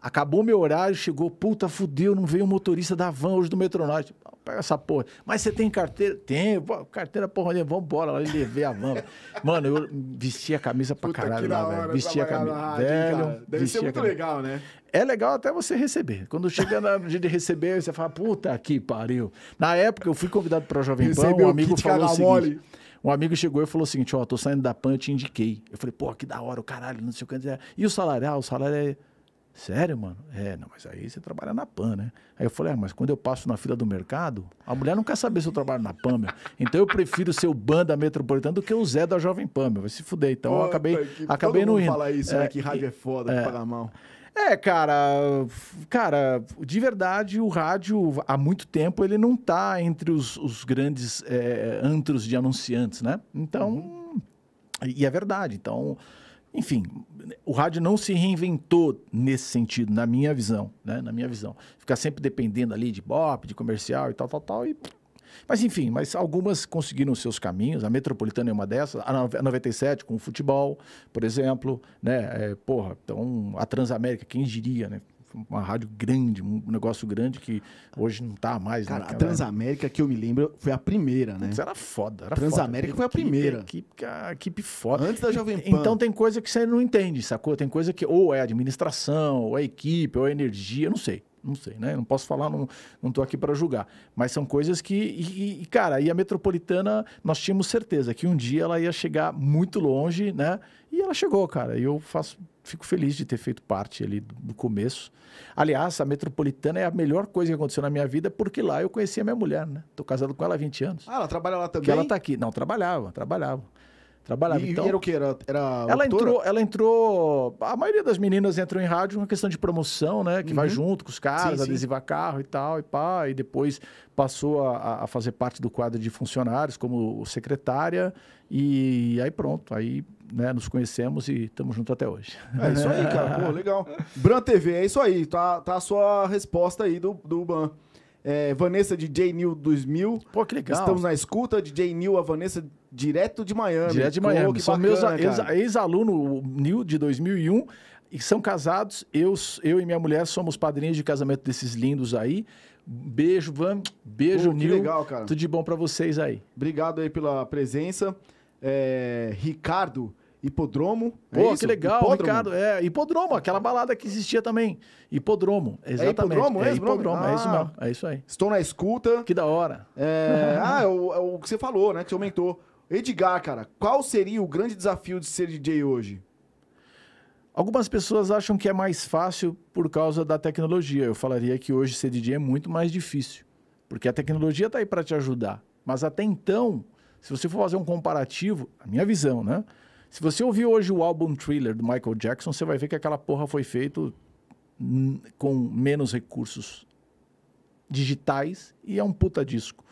acabou meu horário, chegou, puta, fudeu, não veio o motorista da van hoje do Metronorte. Pega essa porra. Mas você tem carteira? Tem, carteira porra, nenhuma, vambora lá levei a van. Mano, eu vestia a camisa pra Puta, caralho lá, hora velho. Vestia a camisa. rádio, velho, cara? Deve ser muito camisa. legal, né? É legal até você receber. Quando chega na- dia de receber, você fala, puta que pariu. Na época, eu fui convidado pra Jovem Pan, Recebeu um amigo falou o seguinte... Um amigo chegou e falou o seguinte, ó, tô saindo da PAN, eu te indiquei. Eu falei, pô, que da hora, o caralho, não sei o que. E o salário? Ah, o salário é... Sério, mano? É, não, mas aí você trabalha na PAN, né? Aí eu falei, ah, mas quando eu passo na fila do mercado, a mulher não quer saber se eu trabalho na PAN, meu. Então eu prefiro ser o ban da Metropolitana do que o Zé da Jovem Pan, meu. Vai se fuder. Então eu Puta acabei, que- acabei todo não mundo indo. fala isso, É, né? Que rádio é foda, que paga mal. é, cara, cara, de verdade, o rádio, há muito tempo, ele não tá entre os, os grandes é, antros de anunciantes, né? Então, e é verdade. Então, enfim, o rádio não se reinventou nesse sentido, na minha visão, né? Na minha visão. Ficar sempre dependendo ali de bop, de comercial e tal, tal, tal, e... Mas enfim, mas algumas conseguiram seus caminhos. A Metropolitana é uma dessas. A 97 com o futebol, por exemplo, né? É, porra, então a Transamérica, quem diria, né? Uma rádio grande, um negócio grande que hoje não tá mais. Cara, né? a Transamérica, que eu me lembro, foi a primeira, né? Putz, Era foda. Era Transamérica foda. foi a primeira. Equipe, a equipe foda. Antes da Jovem Pan. Então tem coisa que você não entende, sacou? Tem coisa que ou é administração, ou é equipe, ou é energia, não sei. Não sei, né? Não posso falar, não, não tô aqui para julgar. Mas são coisas que. E, e, cara, e a metropolitana, nós tínhamos certeza que um dia ela ia chegar muito longe, né? E ela chegou, cara. E eu faço, fico feliz de ter feito parte ali do, começo. Aliás, a metropolitana é a melhor coisa que aconteceu na minha vida, porque lá eu conheci a minha mulher, né? Tô casado com ela há 20 anos. Ah, ela trabalha lá também? Que ela tá aqui. Não, trabalhava, trabalhava. Trabalhava. E, então, era o quê? Era, era ela entrou, ela entrou. A maioria das meninas entram em rádio uma questão de promoção, né? Que vai Uhum. junto com os caras, adesivar carro e tal, e pá. E depois passou a, a fazer parte do quadro de funcionários como secretária. E aí pronto, aí né, nos conhecemos e estamos juntos até hoje. É isso aí, cara. Pô, legal. [laughs] Bran TV, é isso aí. Tá, tá a sua resposta aí do, do Ban. É, Vanessa DJ New 2000. Pô, que legal. Estamos na escuta. DJ New, a Vanessa, direto de Miami. Direto de Pô, Miami. que São bacana, meus ex- cara. ex-alunos, o Nil, de 2001, e são casados. Eu, eu e minha mulher somos padrinhos de casamento desses lindos aí. Beijo, Van. Beijo, Pô, Nil. legal, cara. Tudo de bom pra vocês aí. Obrigado aí pela presença. É, Ricardo Hipodromo. é Pô, isso? que legal, Hipódromo? Ricardo. É, Hipodromo, aquela balada que existia também. Hipodromo, exatamente. Hipodromo É mesmo? Hipodromo, é isso Ah. mesmo. É isso aí. Estou na escuta. Que da hora. É, [laughs] ah, é o, é o que você falou, né? Que você aumentou. Edgar, cara, qual seria o grande desafio de ser DJ hoje? Algumas pessoas acham que é mais fácil por causa da tecnologia. Eu falaria que hoje ser DJ é muito mais difícil, porque a tecnologia está aí para te ajudar. Mas até então, se você for fazer um comparativo, a minha visão, né? Se você ouvir hoje o álbum Thriller do Michael Jackson, você vai ver que aquela porra foi feito com menos recursos digitais e é um puta disco.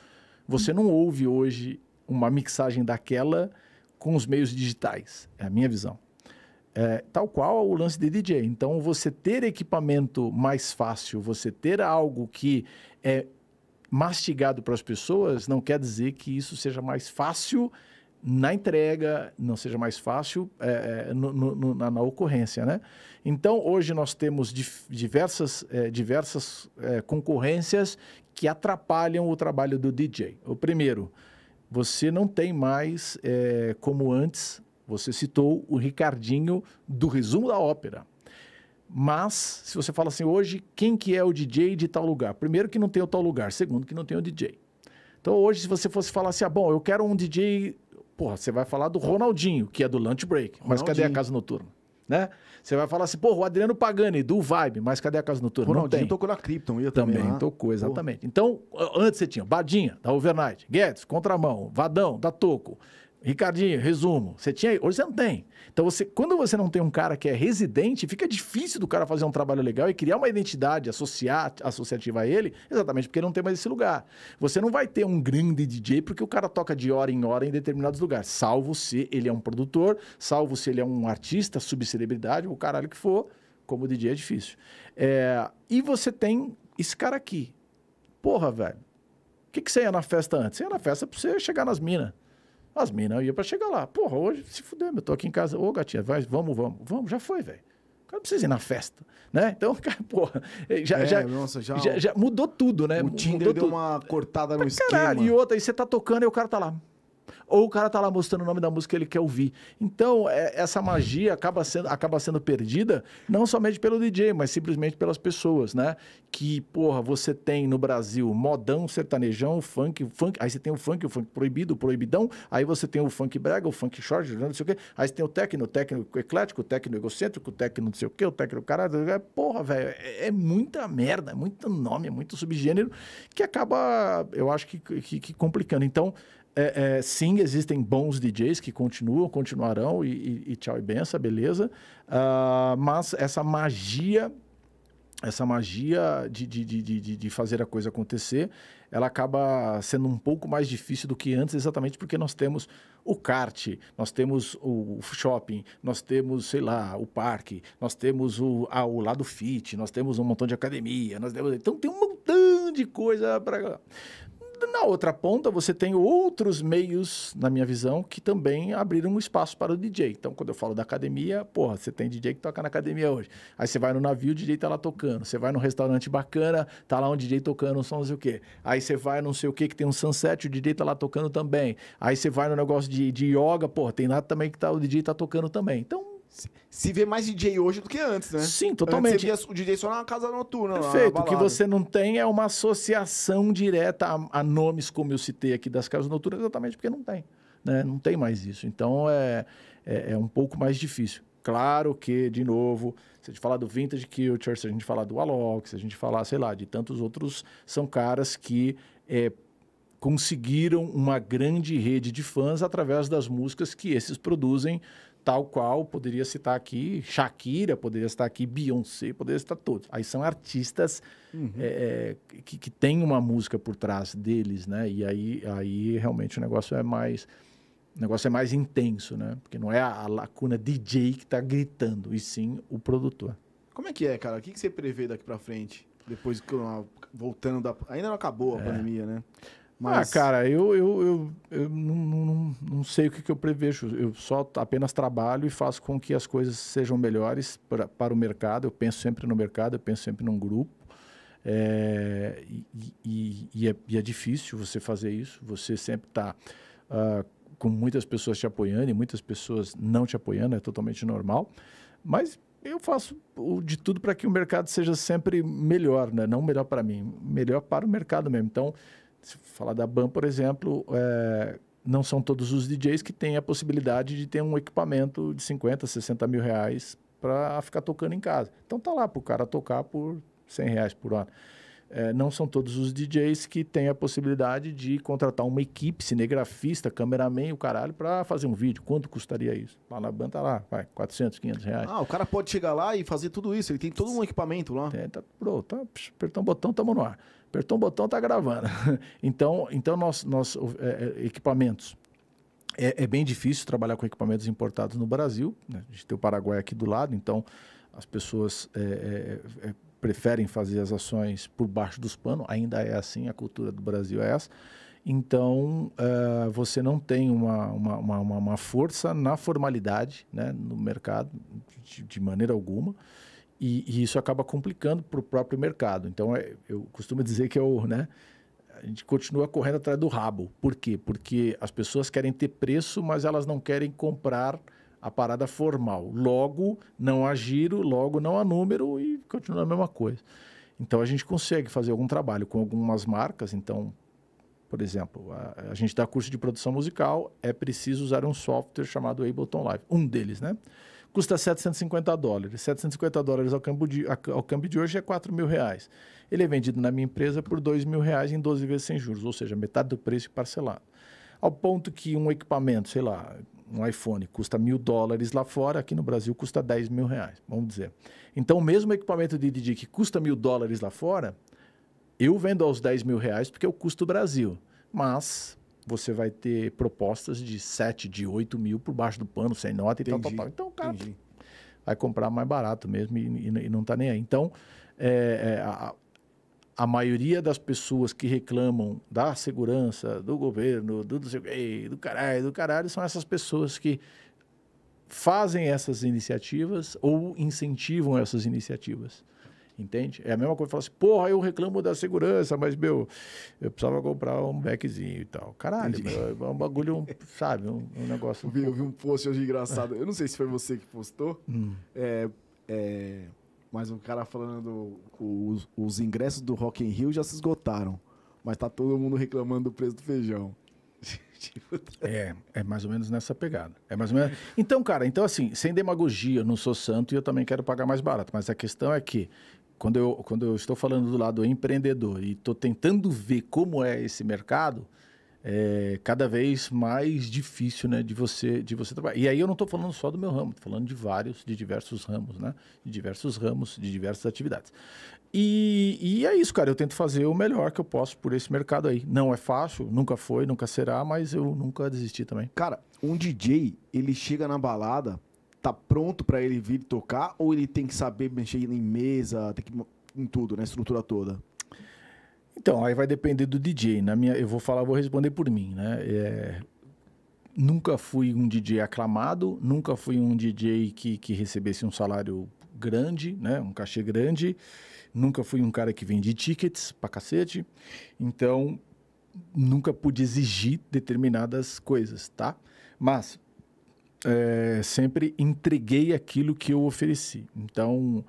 Você não ouve hoje uma mixagem daquela com os meios digitais. É a minha visão. É, tal qual o lance de DJ. Então, você ter equipamento mais fácil, você ter algo que é mastigado para as pessoas, não quer dizer que isso seja mais fácil na entrega, não seja mais fácil é, é, no, no, na, na, ocorrência, né? Então, hoje nós temos diversas, é, diversas é, concorrências que atrapalham o trabalho do DJ. O primeiro, você não tem mais, é, como antes, você citou o Ricardinho do resumo da ópera. Mas, se você fala assim, hoje, quem que é o DJ de tal lugar? Primeiro, que não tem o tal lugar. Segundo, que não tem o DJ. Então, hoje, se você fosse falar assim, ah, bom, eu quero um DJ... Porra, você vai falar do Ronaldinho, que é do Lunch Break. Mas cadê a Casa Noturna? Né? Você vai falar assim, porra, o Adriano Pagani, do Vibe, mas cadê a Casa Noturna? Ronaldinho não tem. tocou na Krypton, ia também. Também tocou, exatamente. Porra. Então, antes você tinha Badinha, da Overnight, Guedes, Contramão, Vadão, da Toco, Ricardinho, resumo. Você tinha, hoje você não tem. Então, você, quando você não tem um cara que é residente, fica difícil do cara fazer um trabalho legal e criar uma identidade associar, associativa a ele, exatamente porque não tem mais esse lugar. Você não vai ter um grande DJ porque o cara toca de hora em hora em determinados lugares, salvo se ele é um produtor, salvo se ele é um artista, subcelebridade, o caralho que for, como DJ é difícil. É, e você tem esse cara aqui. Porra, velho. O que, que você ia na festa antes? Você ia na festa pra você chegar nas minas. As minas iam para chegar lá. Porra, hoje se fuder, eu tô aqui em casa. Ô, gatinha, vai, vamos, vamos. Vamos, já foi, velho. O cara não precisa ir na festa, né? Então, [laughs] cara, porra, já, é, já, nossa, já, já, já, mudou tudo, né? O Tinder deu tudo. uma cortada no Caralho, esquema. E outra, aí você tá tocando e o cara tá lá ou o cara tá lá mostrando o nome da música que ele quer ouvir. Então, é, essa magia acaba sendo, acaba sendo perdida não somente pelo DJ, mas simplesmente pelas pessoas, né? Que, porra, você tem no Brasil modão, sertanejão, funk, funk, aí você tem o funk, o funk proibido, o proibidão, aí você tem o funk brega, o funk short, não sei o quê, aí você tem o técnico, o técnico eclético, o técnico egocêntrico, o técnico não sei o quê, o técnico caralho, porra, velho, é, é, muita merda, é muito nome, é muito subgênero que acaba, eu acho que, que, que complicando. Então, é, é, sim, existem bons DJs que continuam, continuarão, e, e, e tchau e benção, beleza. Uh, mas essa magia, essa magia de, de, de, de, fazer a coisa acontecer, ela acaba sendo um pouco mais difícil do que antes, exatamente porque nós temos o kart, nós temos o shopping, nós temos, sei lá, o parque, nós temos o, ah, o lado fit, nós temos um montão de academia, nós temos, então tem um montão de coisa para na outra ponta, você tem outros meios, na minha visão, que também abriram um espaço para o DJ. Então, quando eu falo da academia, porra, você tem DJ que toca na academia hoje. Aí você vai no navio, o DJ tá lá tocando. Você vai num restaurante bacana, tá lá um DJ tocando um som não sei o quê. Aí você vai não sei o quê, que tem um sunset, o DJ tá lá tocando também. Aí você vai no negócio de, de yoga, porra, tem nada também que tá, o DJ tá tocando também. Então, se vê mais DJ hoje do que antes, né? Sim, totalmente. Antes o DJ só na casa noturna. Perfeito. O que você não tem é uma associação direta a, a, nomes, como eu citei aqui, das casas noturnas, exatamente porque não tem. Né? Não tem mais isso. Então é, é, é um pouco mais difícil. Claro que, de novo, se a gente falar do Vintage Culture, se a gente falar do Alok, se a gente falar, sei lá, de tantos outros, são caras que é, conseguiram uma grande rede de fãs através das músicas que esses produzem tal qual poderia citar aqui Shakira, poderia citar aqui Beyoncé, poderia citar todos. Aí são artistas uhum. é, que, que têm uma música por trás deles, né? E aí, aí realmente o negócio é mais o negócio é mais intenso, né? Porque não é a, a lacuna DJ que está gritando, e sim o produtor. Como é que é, cara? O que, que você prevê daqui para frente? Depois que voltando da... Ainda não acabou a é. pandemia, né? Mas... Ah, cara, eu, eu, eu, eu não, não, não, sei o que, que, eu prevejo. Eu só apenas trabalho e faço com que as coisas sejam melhores pra, para o mercado. Eu penso sempre no mercado, eu penso sempre num grupo. É, e, e, e, é, e, é, difícil você fazer isso. Você sempre está uh, ah, com muitas pessoas te apoiando e muitas pessoas não te apoiando, é totalmente normal. Mas eu faço de tudo para que o mercado seja sempre melhor, né? não melhor para mim, melhor para o mercado mesmo. Então, se falar da BAM, por exemplo, é, não são todos os DJs que têm a possibilidade de ter um equipamento de 50, 60 mil reais para ficar tocando em casa. Então tá lá para o cara tocar por 100 reais por ano. É, não são todos os DJs que têm a possibilidade de contratar uma equipe, cinegrafista, cameraman, o caralho, para fazer um vídeo. Quanto custaria isso? Lá na banda, tá lá, vai, 400, 500 reais. Ah, o cara pode chegar lá e fazer tudo isso. Ele tem todo um equipamento lá. É, tá, pronto, tá, apertar um botão, estamos no ar. Apertou um botão, tá gravando. [laughs] então, então nós, nós é, é, equipamentos. É, é, bem difícil trabalhar com equipamentos importados no Brasil. Né? A gente tem o Paraguai aqui do lado, então as pessoas é, é, é, preferem fazer as ações por baixo dos panos. Ainda é assim, a cultura do Brasil é essa. Então, uh, você não tem uma, uma, uma, uma, força na formalidade né, no mercado, de, de maneira alguma, e, e, isso acaba complicando para o próprio mercado. Então, é, eu costumo dizer que eu, né, a gente continua correndo atrás do rabo. Por quê? Porque as pessoas querem ter preço, mas elas não querem comprar a parada formal. Logo, não há giro, logo não há número e continua a mesma coisa. Então, a gente consegue fazer algum trabalho com algumas marcas. Então, por exemplo, a, a, gente dá curso de produção musical, é preciso usar um software chamado Ableton Live, um deles, né? Custa 750 dólares. 750 dólares ao câmbio de, ao câmbio de hoje é 4 mil reais. Ele é vendido na minha empresa por 2 mil reais em 12 vezes sem juros, ou seja, metade do preço parcelado. Ao ponto que um equipamento, sei lá, um iPhone custa mil dólares lá fora, aqui no Brasil custa 10 mil reais, vamos dizer. Então, o mesmo equipamento de DJ que custa mil dólares lá fora, eu vendo aos 10 mil reais porque é o custo Brasil. Mas você vai ter propostas de 7, de 8 mil por baixo do pano, sem nota e tal, tal, tal. Então o cara Entendi. vai comprar mais barato mesmo e, e, e não está nem aí. Então, é, é, a, a maioria das pessoas que reclamam da segurança, do governo, do, do, do caralho, do caralho, são essas pessoas que fazem essas iniciativas ou incentivam essas iniciativas. Entende? É a mesma coisa, falar assim, porra, eu reclamo da segurança, mas, meu, eu precisava comprar um backzinho e tal. Caralho, meu, é um bagulho, sabe, um, um negócio... Eu vi, um, eu vi um post hoje engraçado, eu não sei se foi você que postou, hum. é, é, mas um cara falando, os, os ingressos do Rock in Rio já se esgotaram, mas tá todo mundo reclamando do preço do feijão. [laughs] Tipo, é, é mais ou menos nessa pegada. É mais ou menos... Então, cara, então assim, sem demagogia, eu não sou santo e eu também quero pagar mais barato. Mas a questão é que quando eu, quando eu estou falando do lado empreendedor e estou tentando ver como é esse mercado, é cada vez mais difícil, né, de você de você trabalhar. E aí eu não estou falando só do meu ramo, estou falando de vários, de diversos ramos, né, de diversos ramos, de diversas atividades. E, e é isso, cara. Eu tento fazer o melhor que eu posso por esse mercado aí. Não é fácil, nunca foi, nunca será, mas eu nunca desisti também. Cara, um DJ ele chega na balada tá pronto para ele vir tocar ou ele tem que saber mexer em mesa, tem que em tudo, na estrutura toda? Então, aí vai depender do DJ. Na minha, eu vou falar, vou responder por mim, né? É, nunca fui um DJ aclamado, nunca fui um DJ que, que recebesse um salário grande, né? Um cachê grande. Nunca fui um cara que vende tickets pra cacete. Então, nunca pude exigir determinadas coisas, tá? Mas é, sempre entreguei aquilo que eu ofereci. Então,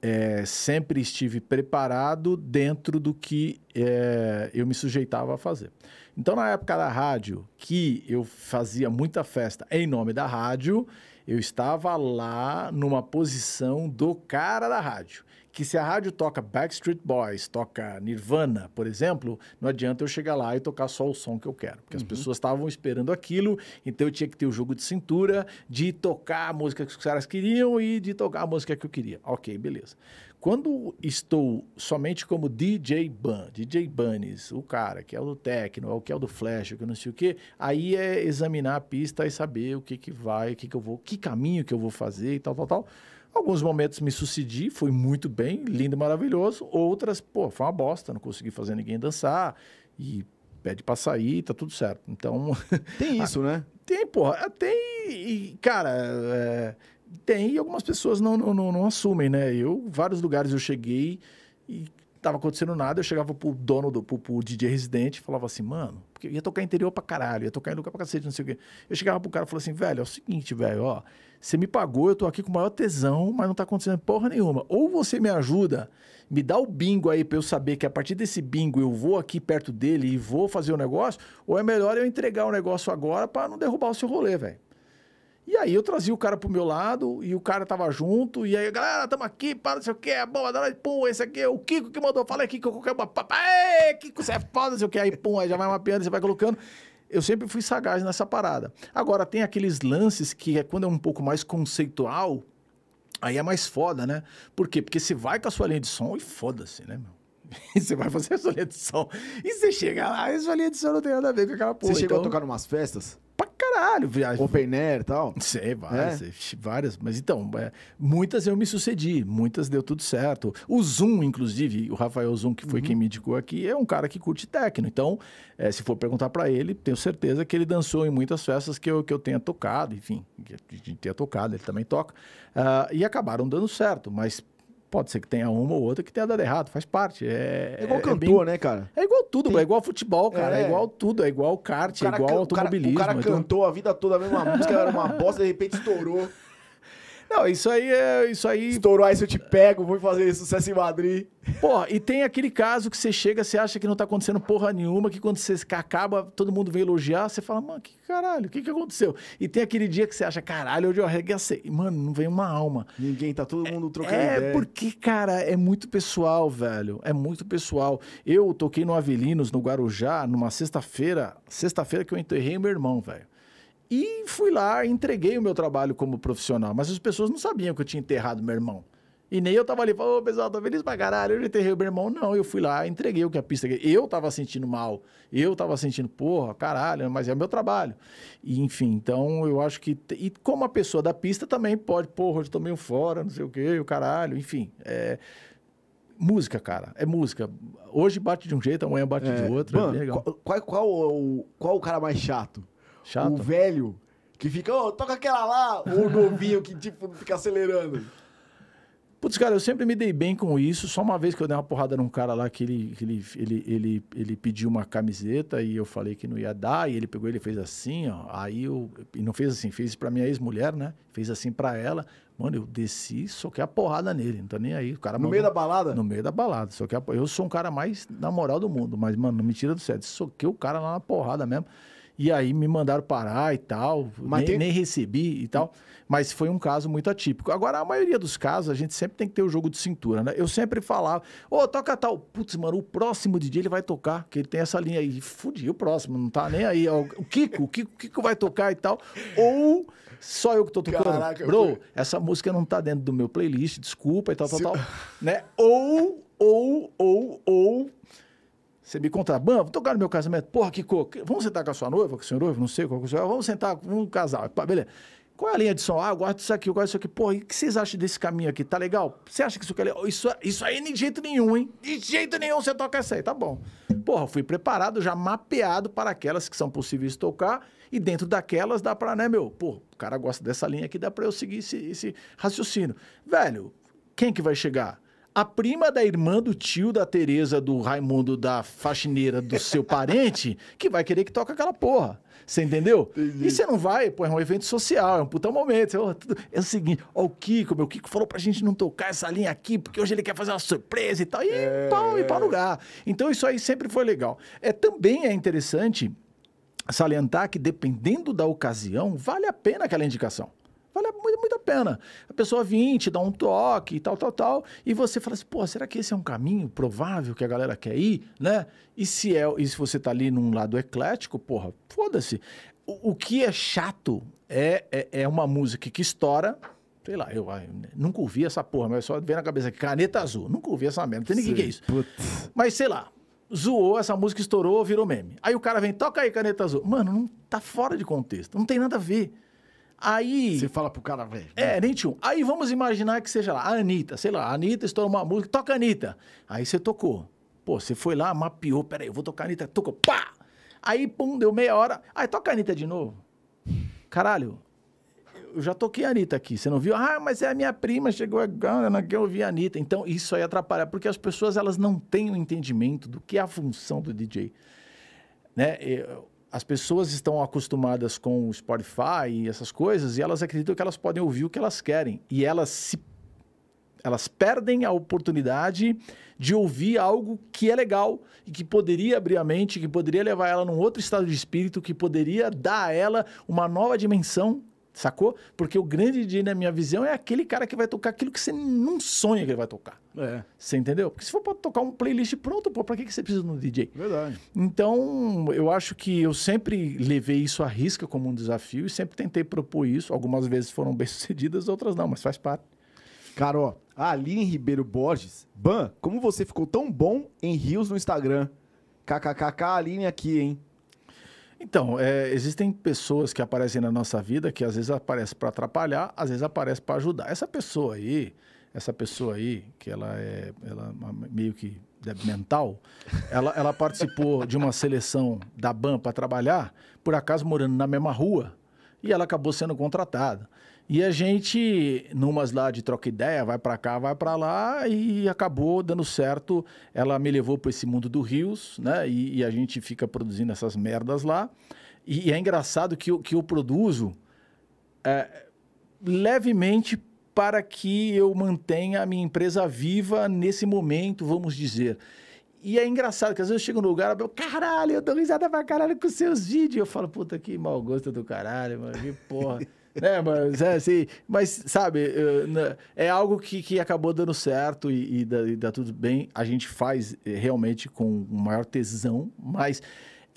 é, sempre estive preparado dentro do que é, eu me sujeitava a fazer. Então, na época da rádio, que eu fazia muita festa em nome da rádio, eu estava lá numa posição do cara da rádio que se a rádio toca Backstreet Boys, toca Nirvana, por exemplo, não adianta eu chegar lá e tocar só o som que eu quero, porque uhum. as pessoas estavam esperando aquilo, então eu tinha que ter o jogo de cintura de tocar a música que os caras queriam e de tocar a música que eu queria. Ok, beleza. Quando estou somente como DJ Ban, DJ Bunnies, o cara que é o do techno, o que é o do flash, o que não sei o que, aí é examinar a pista e saber o que que vai, o que que eu vou, que caminho que eu vou fazer e tal, tal, tal. Alguns momentos me sucedi, foi muito bem, lindo e maravilhoso. Outras, pô, foi uma bosta, não consegui fazer ninguém dançar. E pede pra sair, tá tudo certo. Então. [laughs] Tem isso, né? Tem, porra. Tem. E, cara, é, tem e algumas pessoas não, não, não, não, assumem, né? Eu, vários lugares eu cheguei e tava acontecendo nada, eu chegava pro dono, do, pro, pro DJ residente e falava assim, mano, porque ia tocar interior pra caralho, ia tocar em lugar pra cacete, não sei o quê. Eu chegava pro cara e falava assim, velho, é o seguinte, velho, ó, você me pagou, eu tô aqui com o maior tesão, mas não tá acontecendo porra nenhuma. Ou você me ajuda, me dá o bingo aí pra eu saber que a partir desse bingo eu vou aqui perto dele e vou fazer o negócio, ou é melhor eu entregar o negócio agora para não derrubar o seu rolê, velho. E aí eu trazia o cara pro meu lado e o cara tava junto, e aí, galera, tamo aqui, para, não sei o que, é bom, pum, esse aqui é o Kiko que mandou, fala aqui, Kiko, papai, Kiko, você é foda, não sei o que, aí, pum, aí já vai mapeando, você vai colocando eu sempre fui sagaz nessa parada. Agora, tem aqueles lances que é quando é um pouco mais conceitual, aí é mais foda, né? Por quê? Porque você vai com a sua linha de som e foda-se, né, meu? [laughs] Você vai fazer a sua linha de som. E você chega lá, a sua linha de som não tem nada a ver com aquela porra. Você chegou então... a tocar em umas festas? Caralho. Viagem. Open Air e tal. Sei, várias, É? várias. Mas então, é, muitas eu me sucedi, muitas deu tudo certo. O Zoom, inclusive, o Rafael Zoom, que foi quem me indicou aqui, é um cara que curte techno. Então, é, se for perguntar pra ele, tenho certeza que ele dançou em muitas festas que eu, que eu tenha tocado, enfim, que a gente tenha tocado, ele também toca. Ah, e acabaram dando certo, mas pode ser que tenha uma ou outra que tenha dado errado, faz parte. É, É igual é cantor, bem- né, cara? É igual tudo, é igual futebol, cara. É, É. igual tudo, é igual kart, é igual can- o cara- automobilismo. o cara é igual- cantou a vida toda a mesma música, era uma bosta, de repente estourou. Não, isso aí é. Isso aí. Estourou, aí se eu te pego, vou fazer sucesso em Madrid. Porra, e tem aquele caso que você chega, você acha que não tá acontecendo porra nenhuma, que quando você acaba, todo mundo vem elogiar, você fala, mano, que caralho, o que que aconteceu? E tem aquele dia que você acha, caralho, hoje eu arregacei. Mano, não vem uma alma. Ninguém, tá todo mundo trocando É, ideia. porque, cara, é muito pessoal, velho. É muito pessoal. Eu toquei no Avelinos, no Guarujá, numa sexta-feira, sexta-feira que eu enterrei meu irmão, velho. E fui lá, entreguei o meu trabalho como profissional, mas as pessoas não sabiam que eu tinha enterrado meu irmão. E nem eu tava ali, falando, ô pessoal, tô feliz pra caralho, eu enterrei o meu irmão. Não, eu fui lá, entreguei o que a pista... Eu tava sentindo mal, eu tava sentindo, porra, caralho, mas é o meu trabalho. E, enfim, então eu acho que... E como a pessoa da pista também pode, porra, hoje tô meio fora, não sei o quê, o caralho, enfim. É... Música, cara, é música. Hoje bate de um jeito, amanhã bate É, de outro, é bem legal. qual, qual, qual o, qual o cara mais chato? Chato? O velho que fica, ô, toca aquela lá, ou o [laughs] novinho que, tipo, fica acelerando. Putz, cara, eu sempre me dei bem com isso. Só uma vez que eu dei uma porrada num cara lá que ele, que ele, ele, ele, ele pediu uma camiseta e eu falei que não ia dar, e ele pegou ele fez assim, ó. Aí eu. E não fez assim, fez pra minha ex-mulher, né? Fez assim pra ela. Mano, eu desci, soquei a porrada nele, não tô nem aí. O cara No mandou- meio da balada? No meio da balada. Só que a- eu sou um cara mais na moral do mundo, mas, mano, não me tira do sério. Soquei o cara lá na porrada mesmo. E aí me mandaram parar e tal. Mas nem, tem- nem recebi e tal. Mas foi um caso muito atípico. Agora, a maioria dos casos, a gente sempre tem que ter o jogo de cintura, né? Eu sempre falava, ô, toca tal. Putz, mano, o próximo DJ ele vai tocar, que ele tem essa linha aí. Fudi o próximo, não tá nem aí. O Kiko, o Kiko, o Kiko vai tocar e tal. Ou só eu que tô tocando. Caraca, Bro, essa música não tá dentro do meu playlist, desculpa e tal, tal, Se- tal. Né? Ou, ou, ou, ou. Você me contrata, Bam, vamos tocar no meu casamento. Porra, Kiko, vamos sentar com a sua noiva, com o seu noivo, não sei qual que é. Vamos sentar, vamos casar. Pá, beleza. Qual é a linha de som? Ah, eu gosto disso aqui, eu gosto disso aqui. Porra, e o que vocês acham desse caminho aqui? Tá legal? Você acha que isso aqui é legal? Isso, isso aí de jeito nenhum, hein? De jeito nenhum você toca essa aí, tá bom. Porra, fui preparado, já mapeado para aquelas que são possíveis tocar. E dentro daquelas dá pra, né, meu? Pô, o cara gosta dessa linha aqui, dá pra eu seguir esse, esse raciocínio. Velho, quem que vai chegar? A prima da irmã do tio da Tereza, do Raimundo, da faxineira do seu parente, que vai querer que toque aquela porra. Você entendeu? E você não vai, pô, é um evento social, é um puta momento. Ó, tudo- é o seguinte, ó, o Kiko, meu Kiko falou pra gente não tocar essa linha aqui, porque hoje ele quer fazer uma surpresa e tal. E pau, e pau no lugar. Então isso aí sempre foi legal. É, também é interessante salientar que dependendo da ocasião, vale a pena aquela indicação. Vale muito, muito a pena. A pessoa vir, te dá um toque e tal, tal, tal, e você fala assim, pô, será que esse é um caminho provável que a galera quer ir, né? E se, é, e se você tá ali num lado eclético, porra, foda-se. O, o que é chato é, é, é uma música que estoura, sei lá, eu, ai, nunca ouvi essa porra, mas só vem na cabeça aqui, caneta azul, nunca ouvi essa merda, não tem ninguém que é isso. Putz. Mas sei lá, zoou, essa música estourou, virou meme. Aí o cara vem, toca aí, caneta azul. Mano, não tá fora de contexto, não tem nada a ver. Aí. Você fala pro cara, velho. É, nem tinha um. Aí vamos imaginar que seja lá, a Anitta, sei lá, a Anitta estourou uma música, toca a Anitta. Aí você tocou. Pô, você foi lá, mapeou, peraí, eu vou tocar a Anitta, tocou, pá! Aí, pum, deu meia hora. Aí toca a Anitta de novo. Caralho, eu já toquei a Anitta aqui, você não viu? Ah, mas é a minha prima, chegou agora, eu não quero ouvir a Anitta. Então, isso aí atrapalha, porque as pessoas, elas não têm o entendimento do que é a função do DJ. Né? As pessoas estão acostumadas com o Spotify e essas coisas, e elas acreditam que elas podem ouvir o que elas querem. E elas se elas perdem a oportunidade de ouvir algo que é legal e que poderia abrir a mente, que poderia levar ela num outro estado de espírito, que poderia dar a ela uma nova dimensão, sacou? Porque o grande DJ, na minha visão, é aquele cara que vai tocar aquilo que você não sonha que ele vai tocar. É, Você entendeu? Porque se for pra tocar um playlist pronto, pô, pra que que você precisa de um DJ? verdade. Então, eu acho que eu sempre levei isso à risca como um desafio e sempre tentei propor isso. Algumas vezes foram bem-sucedidas, [laughs] outras não, mas faz parte. Cara, ó, a Aline Ribeiro Borges. Ban, como você ficou tão bom em rios no Instagram? KKKK, Aline aqui, hein? Então, é, existem pessoas que aparecem na nossa vida que às vezes aparecem para atrapalhar, às vezes aparecem para ajudar. Essa pessoa aí, essa pessoa aí, que ela é ela é meio que mental, ela, ela participou de uma seleção da BAM para trabalhar, por acaso morando na mesma rua, e ela acabou sendo contratada. E a gente, numas lá de troca ideia, vai para cá, vai para lá, e acabou dando certo. Ela me levou para esse mundo do Rios, né? E, e, a gente fica produzindo essas merdas lá. E, e é engraçado que eu, que eu produzo é, levemente para que eu mantenha a minha empresa viva nesse momento, vamos dizer. E é engraçado que às vezes eu chego no lugar e eu caralho, eu dou risada pra caralho com seus vídeos. Eu falo, puta, que mau gosto do caralho, mano, que porra. [laughs] né, mas é assim, mas sabe, né, é algo que, que acabou dando certo e, e, dá, e dá tudo bem. A gente faz eh, realmente com maior tesão, mas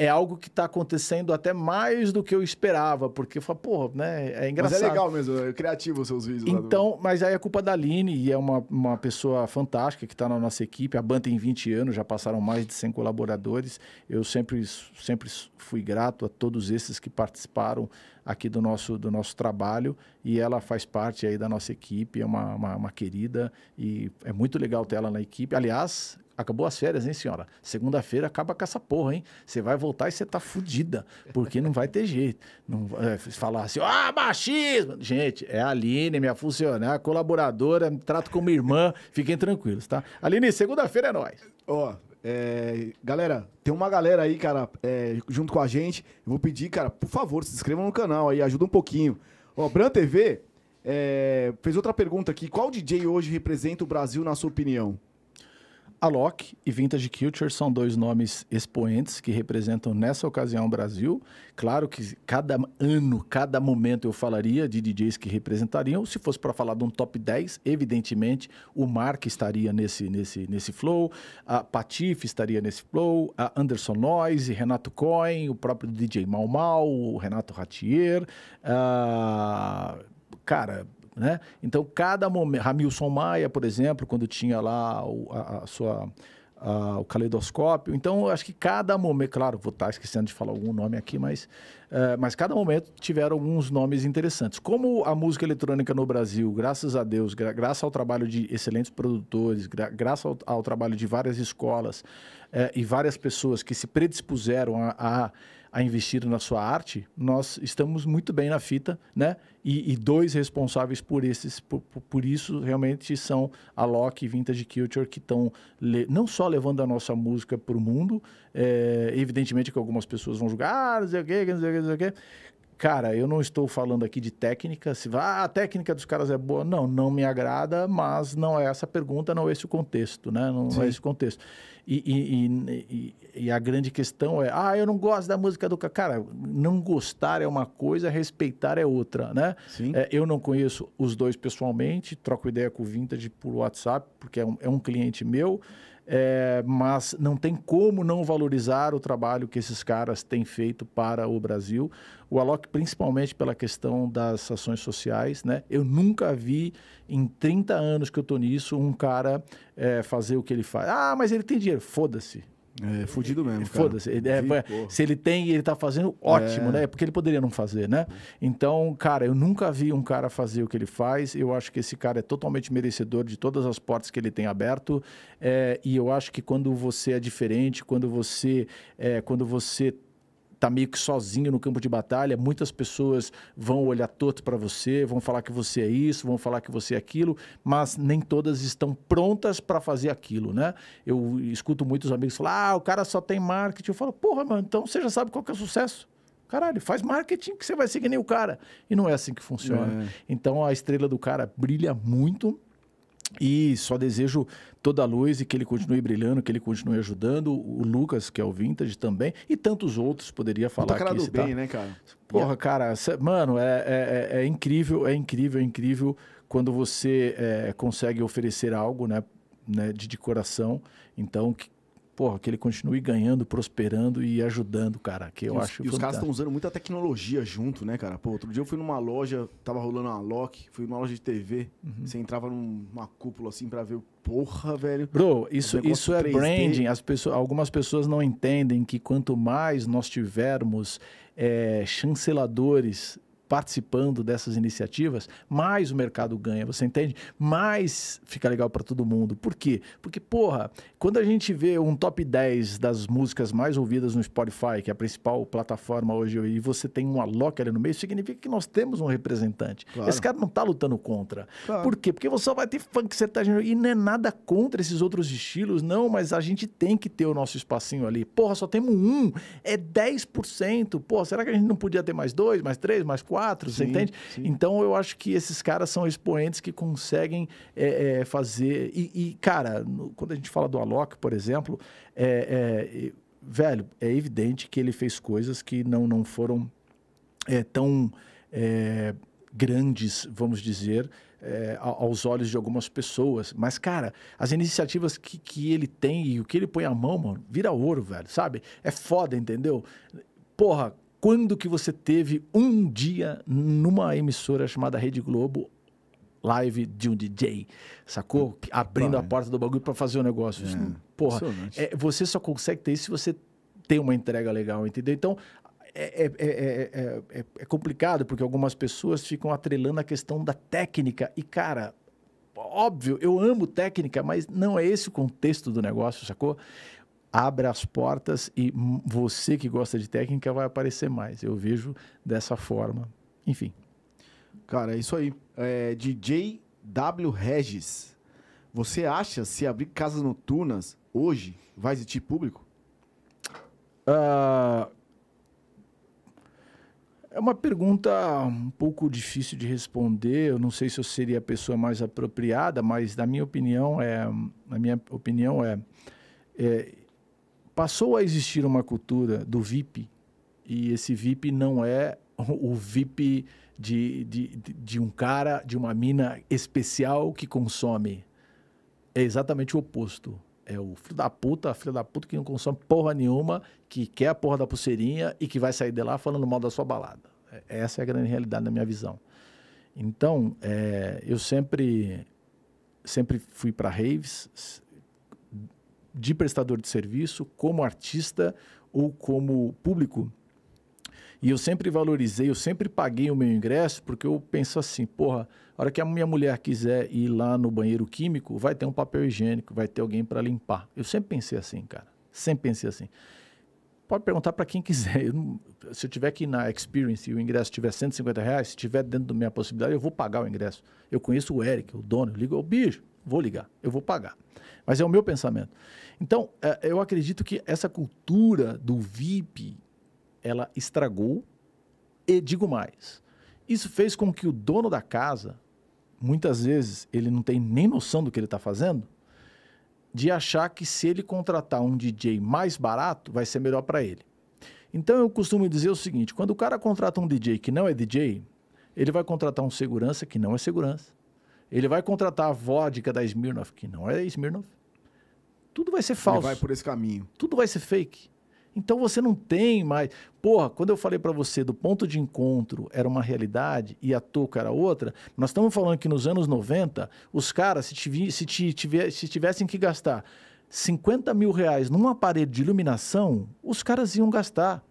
é algo que está acontecendo até mais do que eu esperava, porque eu falo, pô, né, é engraçado. Mas é legal mesmo, é criativo os seus vídeos. Então, mas aí é culpa da Aline, e é uma, uma pessoa fantástica que está na nossa equipe. A banda tem 20 anos, já passaram mais de 100 colaboradores. Eu sempre, sempre fui grato a todos esses que participaram aqui do nosso, do nosso trabalho e ela faz parte aí da nossa equipe, é uma, uma, uma querida e é muito legal ter ela na equipe. Aliás, acabou as férias, hein, senhora? Segunda-feira acaba com essa porra, hein? Você vai voltar e você tá fudida, porque não vai ter jeito. Não é, falar assim, ah, machismo! Gente, é a Aline, minha funcionária, colaboradora, me trato como irmã, fiquem tranquilos, tá? Aline, segunda-feira é nóis. Ó, oh. É, galera, tem uma galera aí, cara, é, junto com a gente. Eu vou pedir, cara, por favor, se inscrevam no canal aí, ajuda um pouquinho. Ó, Bran TV é, fez outra pergunta aqui. Qual DJ hoje representa o Brasil, na sua opinião? Alok e Vintage Culture são dois nomes expoentes que representam nessa ocasião o Brasil. Claro que cada ano, cada momento eu falaria de DJs que representariam. Se fosse para falar de um top 10, evidentemente o Mark estaria nesse, nesse, nesse flow, a Patife estaria nesse flow, a Anderson Noise, Renato Cohen, o próprio DJ Mal Mal, o Renato Ratier. Uh, cara, né? Então, cada momento. Ramilson Maia, por exemplo, quando tinha lá o, a, a sua. A, o caleidoscópio. Então, acho que cada momento, claro, vou estar esquecendo de falar algum nome aqui, mas, uh, mas cada momento tiveram alguns nomes interessantes. Como a música eletrônica no Brasil, graças a Deus, gra graças ao trabalho de excelentes produtores, gra graças ao, ao, trabalho de várias escolas uh, e várias pessoas que se predispuseram a, a a investir na sua arte, nós estamos muito bem na fita, né? E, e dois responsáveis por esses, por, por, isso realmente são a Loki e Vintage Culture que estão não só levando a nossa música para o mundo, é, evidentemente que algumas pessoas vão julgar, ah, não sei o quê, não sei o quê, não sei o quê. Cara, eu não estou falando aqui de técnica, se ah, a técnica dos caras é boa. Não, não me agrada, mas não é essa pergunta, não é esse o contexto, né? Não Sim. é esse o contexto. E, e, e, e, a grande questão é, ah, eu não gosto da música do cara. Não gostar é uma coisa, respeitar é outra, né? Sim. É, eu não conheço os dois pessoalmente, troco ideia com o Vintage por WhatsApp, porque é um, é um cliente meu. É, mas não tem como não valorizar o trabalho que esses caras têm feito para o Brasil. O Alok, principalmente pela questão das ações sociais, né? Eu nunca vi em 30 anos que eu estou nisso um cara é, fazer o que ele faz. Ah, mas ele tem dinheiro. Foda-se. É, fudido mesmo. Foda-se. É, se ele tem e ele tá fazendo, ótimo, é. né? Porque ele poderia não fazer, né? Então, cara, eu nunca vi um cara fazer o que ele faz. Eu acho que esse cara é totalmente merecedor de todas as portas que ele tem aberto. É, e eu acho que quando você é diferente, quando você, é, quando você tá meio que sozinho no campo de batalha, muitas pessoas vão olhar torto para você, vão falar que você é isso, vão falar que você é aquilo, mas nem todas estão prontas para fazer aquilo, né? Eu escuto muitos amigos falar: "Ah, o cara só tem marketing". Eu falo: "Porra, mano, então você já sabe qual que é o sucesso". Caralho, faz marketing que você vai ser que nem o cara. E não é assim que funciona. É. Então a estrela do cara brilha muito e só desejo toda a luz e que ele continue brilhando, que ele continue ajudando. O Lucas, que é o Vintage também, e tantos outros, poderia falar cara aqui. do bem, né, cara? Porra, cara, mano, é, é, é, incrível, é incrível, é incrível quando você é, consegue oferecer algo, né, né de, de coração. Então, que, porra, que ele continue ganhando, prosperando e ajudando, cara, que eu e os, acho E os caras estão usando muita tecnologia junto, né, cara? Pô, outro dia eu fui numa loja, tava rolando uma lock, fui numa loja de TV, Uhum. você entrava numa cúpula assim pra ver, porra, velho. Bro, isso, isso é 3D. branding. As pessoas, algumas pessoas não entendem que quanto mais nós tivermos é, chanceladores participando dessas iniciativas, mais o mercado ganha, você entende? Mais fica legal para todo mundo. Por quê? Porque, porra, quando a gente vê um top 10 das músicas mais ouvidas no Spotify, que é a principal plataforma hoje, e você tem um Alok ali no meio, significa que nós temos um representante. Claro. Esse cara não tá lutando contra. Claro. Por quê? Porque você só vai ter funk sertanejo. E não é nada contra esses outros estilos, não, mas a gente tem que ter o nosso espacinho ali. Porra, só temos um. É 10%. Porra, será que a gente não podia ter mais dois, mais três, mais quatro? Você Sim, entende? sim. Então eu acho que esses caras são expoentes que conseguem é, é, fazer. E, e, cara, no- quando a gente fala do Alok, por exemplo, é, é, velho, é evidente que ele fez coisas que não, não foram é, tão é, grandes, vamos dizer, é, aos olhos de algumas pessoas. Mas, cara, as iniciativas que, que ele tem e o que ele põe a mão, mano, vira ouro, velho, sabe? É foda, entendeu? Porra, quando que você teve um dia numa emissora chamada Rede Globo live de um DJ, sacou? Abrindo a Vai. porta do bagulho pra fazer o negócio. Isso não- porra, é, você só consegue ter isso se você tem uma entrega legal, entendeu? Então, é, é- é- é- é- é complicado porque algumas pessoas ficam atrelando a questão da técnica. E, cara, óbvio, eu amo técnica, mas não é esse o contexto do negócio, sacou? Abre as portas e você que gosta de técnica vai aparecer mais. Eu vejo dessa forma. Enfim. Cara, é isso aí. É, DJ W Regis. Você acha se abrir casas noturnas hoje vai existir público? Ah, é uma pergunta um pouco difícil de responder. Eu não sei se eu seria a pessoa mais apropriada, mas na minha opinião é, na minha opinião é, é, passou a existir uma cultura do VIP e esse VIP não é o VIP de, de, de- um cara, de uma mina especial que consome. É exatamente o oposto. É o filho da puta, a filha da puta que não consome porra nenhuma, que quer a porra da pulseirinha e que vai sair de lá falando mal da sua balada. É- Essa é a grande realidade na minha visão. Então, é, eu sempre, sempre fui para raves de prestador de serviço, como artista ou como público. E eu sempre valorizei, eu sempre paguei o meu ingresso, porque eu penso assim, porra, a hora que a minha mulher quiser ir lá no banheiro químico, vai ter um papel higiênico, vai ter alguém para limpar. Eu sempre pensei assim, cara. Sempre pensei assim. Pode perguntar para quem quiser. [laughs] Eu não- se eu tiver que ir na Experience e o ingresso tiver 150 reais, se tiver dentro da minha possibilidade, eu vou pagar o ingresso. Eu conheço o Eric, o dono, eu ligo, ô bicho, vou ligar, eu vou pagar. Mas é o meu pensamento. Então, eh, eu acredito que essa cultura do VIP, ela estragou e digo mais. Isso fez com que o dono da casa, muitas vezes, ele não tem nem noção do que ele está fazendo, de achar que se ele contratar um DJ mais barato, vai ser melhor para ele. Então eu costumo dizer o seguinte: quando o cara contrata um DJ que não é DJ, ele vai contratar um segurança que não é segurança. Ele vai contratar a vodka da Smirnoff, que não é Smirnoff. Tudo vai ser Ele falso vai por esse caminho. tudo vai ser fake. Então você não tem mais. Porra, quando eu falei pra você do ponto de encontro era uma realidade e a touca era outra, nós estamos falando que nos anos 90, os caras, se, tivi- se, ti- tiver- se tivessem que gastar 50 mil reais num aparelho de iluminação, os caras iam gastar.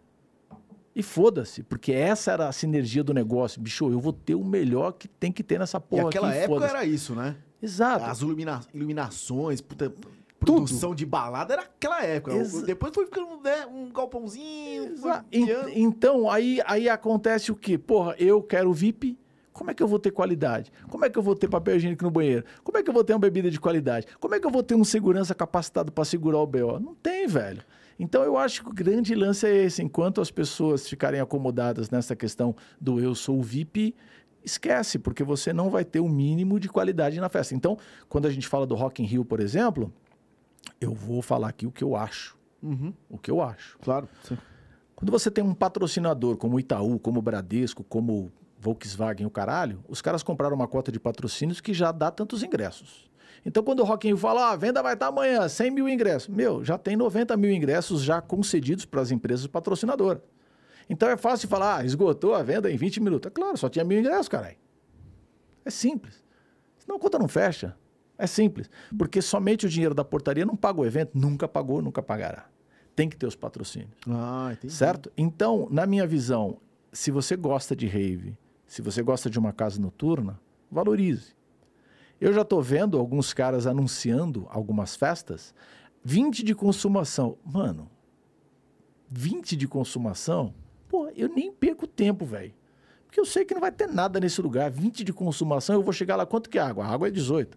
E foda-se, porque essa era a sinergia do negócio. Bicho, eu vou ter o melhor que tem que ter nessa porra e aquela aqui, época era isso, né? Exato. As ilumina- iluminações, puta, produção de balada era aquela época. Exa- Depois foi ficando né, um galpãozinho. Então, aí, aí acontece o quê? Porra, eu quero VIP. Como é que eu vou ter qualidade? Como é que eu vou ter papel higiênico no banheiro? Como é que eu vou ter uma bebida de qualidade? Como é que eu vou ter um segurança capacitado para segurar o BO? Não tem, velho. Então, eu acho que o grande lance é esse. Enquanto as pessoas ficarem acomodadas nessa questão do eu sou VIP, esquece, porque você não vai ter o mínimo de qualidade na festa. Então, quando a gente fala do Rock in Rio, por exemplo, eu vou falar aqui o que eu acho. Uhum, O que eu acho. claro. sim. Quando você tem um patrocinador como o Itaú, como o Bradesco, como o Volkswagen, o caralho, os caras compraram uma cota de patrocínios que já dá tantos ingressos. Então, quando o Rock in Rio fala, ah, a venda vai estar amanhã, 100 mil ingressos. Meu, já tem 90 mil ingressos já concedidos para as empresas patrocinadoras. Então, é fácil falar, ah, esgotou a venda em 20 minutos. É claro, só tinha mil ingressos, caralho. É simples. Senão a conta não fecha. É simples. Porque somente o dinheiro da portaria não paga o evento, nunca pagou, nunca pagará. Tem que ter os patrocínios. Ah, entendi. Certo? Então, na minha visão, se você gosta de rave, se você gosta de uma casa noturna, valorize. Eu já estou vendo alguns caras anunciando algumas festas, 20 de consumação. Mano, 20 de consumação? Pô, eu nem perco tempo, velho. Porque eu sei que não vai ter nada nesse lugar. 20 de consumação, eu vou chegar lá, quanto que é água? A água é 18.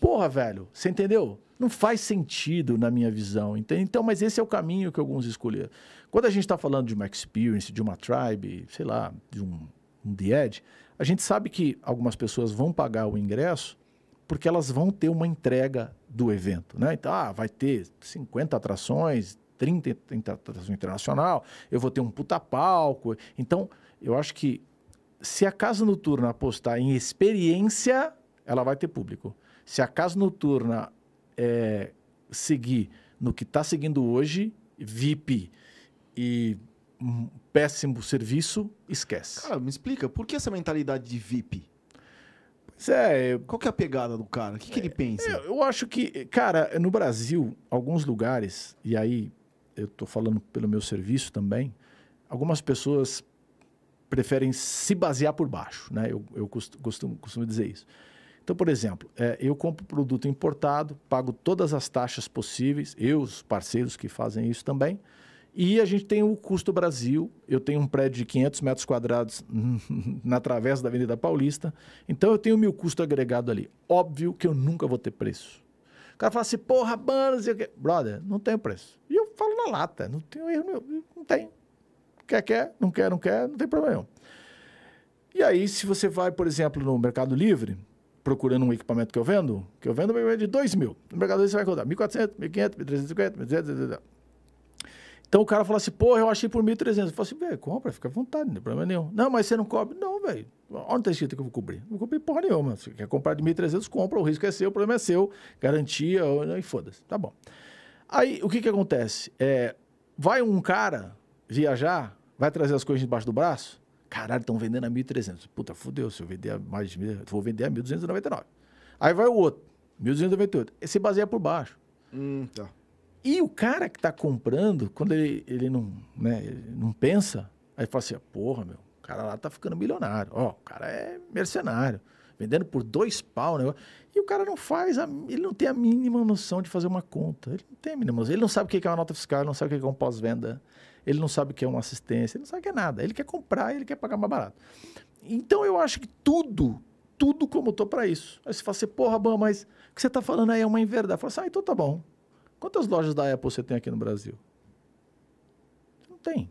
Porra, velho, você entendeu? Não faz sentido na minha visão. Entende? Então, mas esse é o caminho que alguns escolheram. Quando a gente está falando de uma experience, de uma tribe, sei lá, de um, um The Edge, a gente sabe que algumas pessoas vão pagar o ingresso porque elas vão ter uma entrega do evento, né? Então, ah, vai ter 50 atrações, 30, 30 atrações internacional, eu vou ter um puta palco. Então, eu acho que se a casa noturna apostar em experiência, ela vai ter público. Se a casa noturna é, seguir no que está seguindo hoje, VIP e péssimo serviço, esquece. Cara, me explica, por que essa mentalidade de VIP? Pois é, Qual que é a pegada do cara? O que, que ele pensa? eu, eu acho que, cara, no Brasil, alguns lugares, e aí eu estou falando pelo meu serviço também, algumas pessoas preferem se basear por baixo, né? Eu, eu costu- costumo, costumo dizer isso. Então, por exemplo, é, eu compro produto importado, pago todas as taxas possíveis, eu, os parceiros que fazem isso também, e a gente tem o custo Brasil. Eu tenho um prédio de 500 metros quadrados [laughs] na travessa da Avenida Paulista, então eu tenho o meu custo agregado ali. Óbvio que eu nunca vou ter preço. O cara fala assim, porra, quê. brother, não tem preço. E eu falo na lata, não tem erro, nenhum, não tem. Quer, quer, não quer, não quer, não tem problema nenhum. E aí, se você vai, por exemplo, no Mercado Livre, procurando um equipamento que eu vendo, que eu vendo é de 2 mil. No Mercado Livre você vai encontrar 1.400, 1.500, 1.350, 1.200, Então o cara fala assim, porra, eu achei por 1.300. Eu falo assim, velho, compra, fica à vontade, não tem problema nenhum. Não, mas você não cobre? Não, velho. Onde está escrito que eu vou cobrir? Não vou cobrir porra nenhuma. Se quer comprar de 1.300, compra, o risco é seu, o problema é seu, garantia, e foda-se. Tá bom. Aí, o que que acontece? É, vai um cara viajar, vai trazer as coisas debaixo do braço, caralho, estão vendendo a 1.300. Puta, fudeu, se eu vender a mais de 1.000, vou vender a 1.299. Aí vai o outro, 1.298. Esse se baseia por baixo. Hum, tá. E o cara que está comprando, quando ele, ele, não, né, ele não pensa, aí fala assim, porra, meu, o cara lá tá ficando milionário. Ó, o cara é mercenário, vendendo por dois pau, né? E o cara não faz, a, ele não tem a mínima noção de fazer uma conta. Ele não tem a mínima noção. Ele não sabe o que é uma nota fiscal, ele não sabe o que é um pós-venda, ele não sabe o que é uma assistência, ele não sabe o que é nada. Ele quer comprar, ele quer pagar mais barato. Então eu acho que tudo, tudo como tô para isso. Aí você fala assim, porra, Bam, mas o que você tá falando aí é uma inverdade. Fala assim, ah, então tá bom. Quantas lojas da Apple você tem aqui no Brasil? Não tem.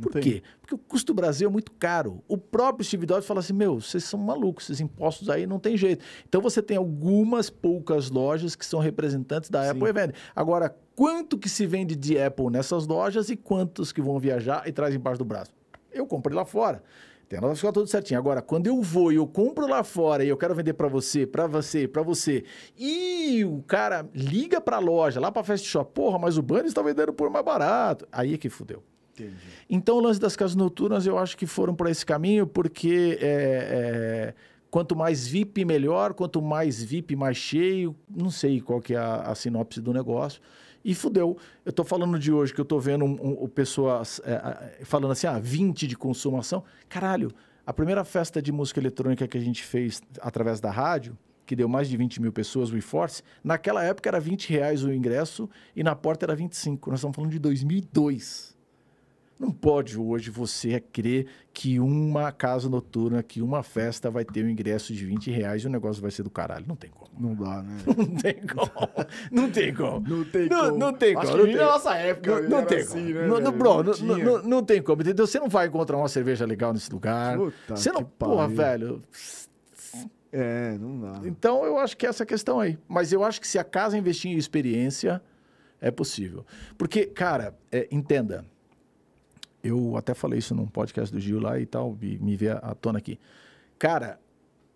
Por quê? Porque o custo do Brasil é muito caro. O próprio Steve Jobs fala assim: meu, vocês são malucos, esses impostos aí não tem jeito. Então você tem algumas poucas lojas que são representantes da Sim. Apple e vendem. Agora, quanto que se vende de Apple nessas lojas e quantos que vão viajar e traz embaixo do braço? Eu comprei lá fora. Tem a nota fiscal tudo certinho. Agora, quando eu vou e eu compro lá fora e eu quero vender para você, para você, para você, e o cara liga para a loja, lá para Fast Shop, porra, mas o Bunny está vendendo por mais barato. Aí é que fudeu. Entendi. Então, o lance das casas noturnas, eu acho que foram por esse caminho, porque é, é, quanto mais VIP, melhor. Quanto mais VIP, mais cheio. Não sei qual que é a, a sinopse do negócio. E fudeu. Eu tô falando de hoje que eu tô vendo um, um, pessoas é, falando assim, ah, 20 de consumação. Caralho, a primeira festa de música eletrônica que a gente fez através da rádio, que deu mais de 20 mil pessoas, o WeForce, naquela época era 20 reais o ingresso e na porta era 25. Nós estamos falando de 2002. Não pode hoje você crer que uma casa noturna, que uma festa vai ter um ingresso de 20 reais e o negócio vai ser do caralho. Não tem como. Não dá, né? [laughs] Não tem como. Não tem como. Não tem Não- como. não tem Acho como, que não tem. na nossa época. Não, não tem assim, como. né, Não, não, bro, não, não- não tem como, entendeu? Você não vai encontrar uma cerveja legal nesse lugar. Puta você não. Porra, pariu. velho. É, não dá. Então eu acho que é essa questão aí. Mas eu acho que se a casa investir em experiência, é possível. Porque, cara, é, entenda. Eu até falei isso num podcast do Gil lá e tal, me, me veio à tona aqui. Cara,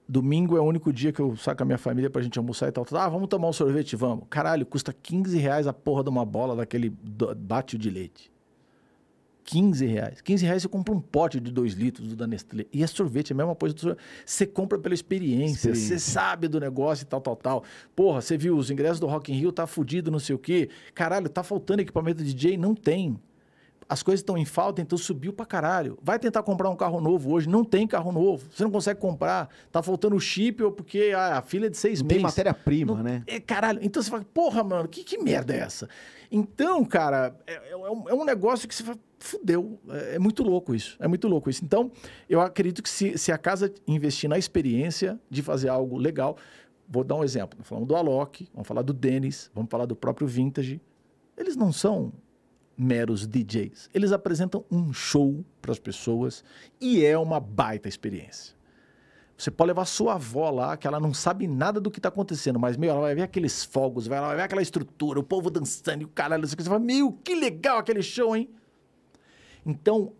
Domingo é o único dia que eu saco a minha família pra gente almoçar e tal. Ah, vamos tomar um sorvete? Vamos. Caralho, custa 15 reais a porra de uma bola daquele bate de leite. 15 reais. 15 reais você compra um pote de 2 litros do da Nestlé. E é sorvete, é a mesma coisa do sorvete. Você compra pela experiência, Experiência. você sabe do negócio e tal, tal, tal. Porra, você viu os ingressos do Rock in Rio, tá fudido, não sei o quê. Caralho, tá faltando equipamento de DJ? Não tem. As coisas estão em falta, então subiu pra caralho. Vai tentar comprar um carro novo hoje, não tem carro novo. Você não consegue comprar. Tá faltando chip ou porque ah, a fila é de seis Não meses. tem matéria-prima, Não- né? É, caralho, então você fala, porra, mano, que, que merda é essa? Então, cara, é, é um, é um negócio que você fala, fudeu. É, é muito louco isso. É muito louco isso. Então, eu acredito que se, se a casa investir na experiência de fazer algo legal, vou dar um exemplo. Falamos do Alok, vamos falar do Dennis, vamos falar do próprio Vintage. Eles não são meros DJs. Eles apresentam um show para as pessoas e é uma baita experiência. Você pode levar sua avó lá, que ela não sabe nada do que está acontecendo, mas, meu, ela vai ver aqueles fogos, vai, ela vai ver aquela estrutura, o povo dançando e o caralho, você fala, meu, que legal aquele show, hein? Então,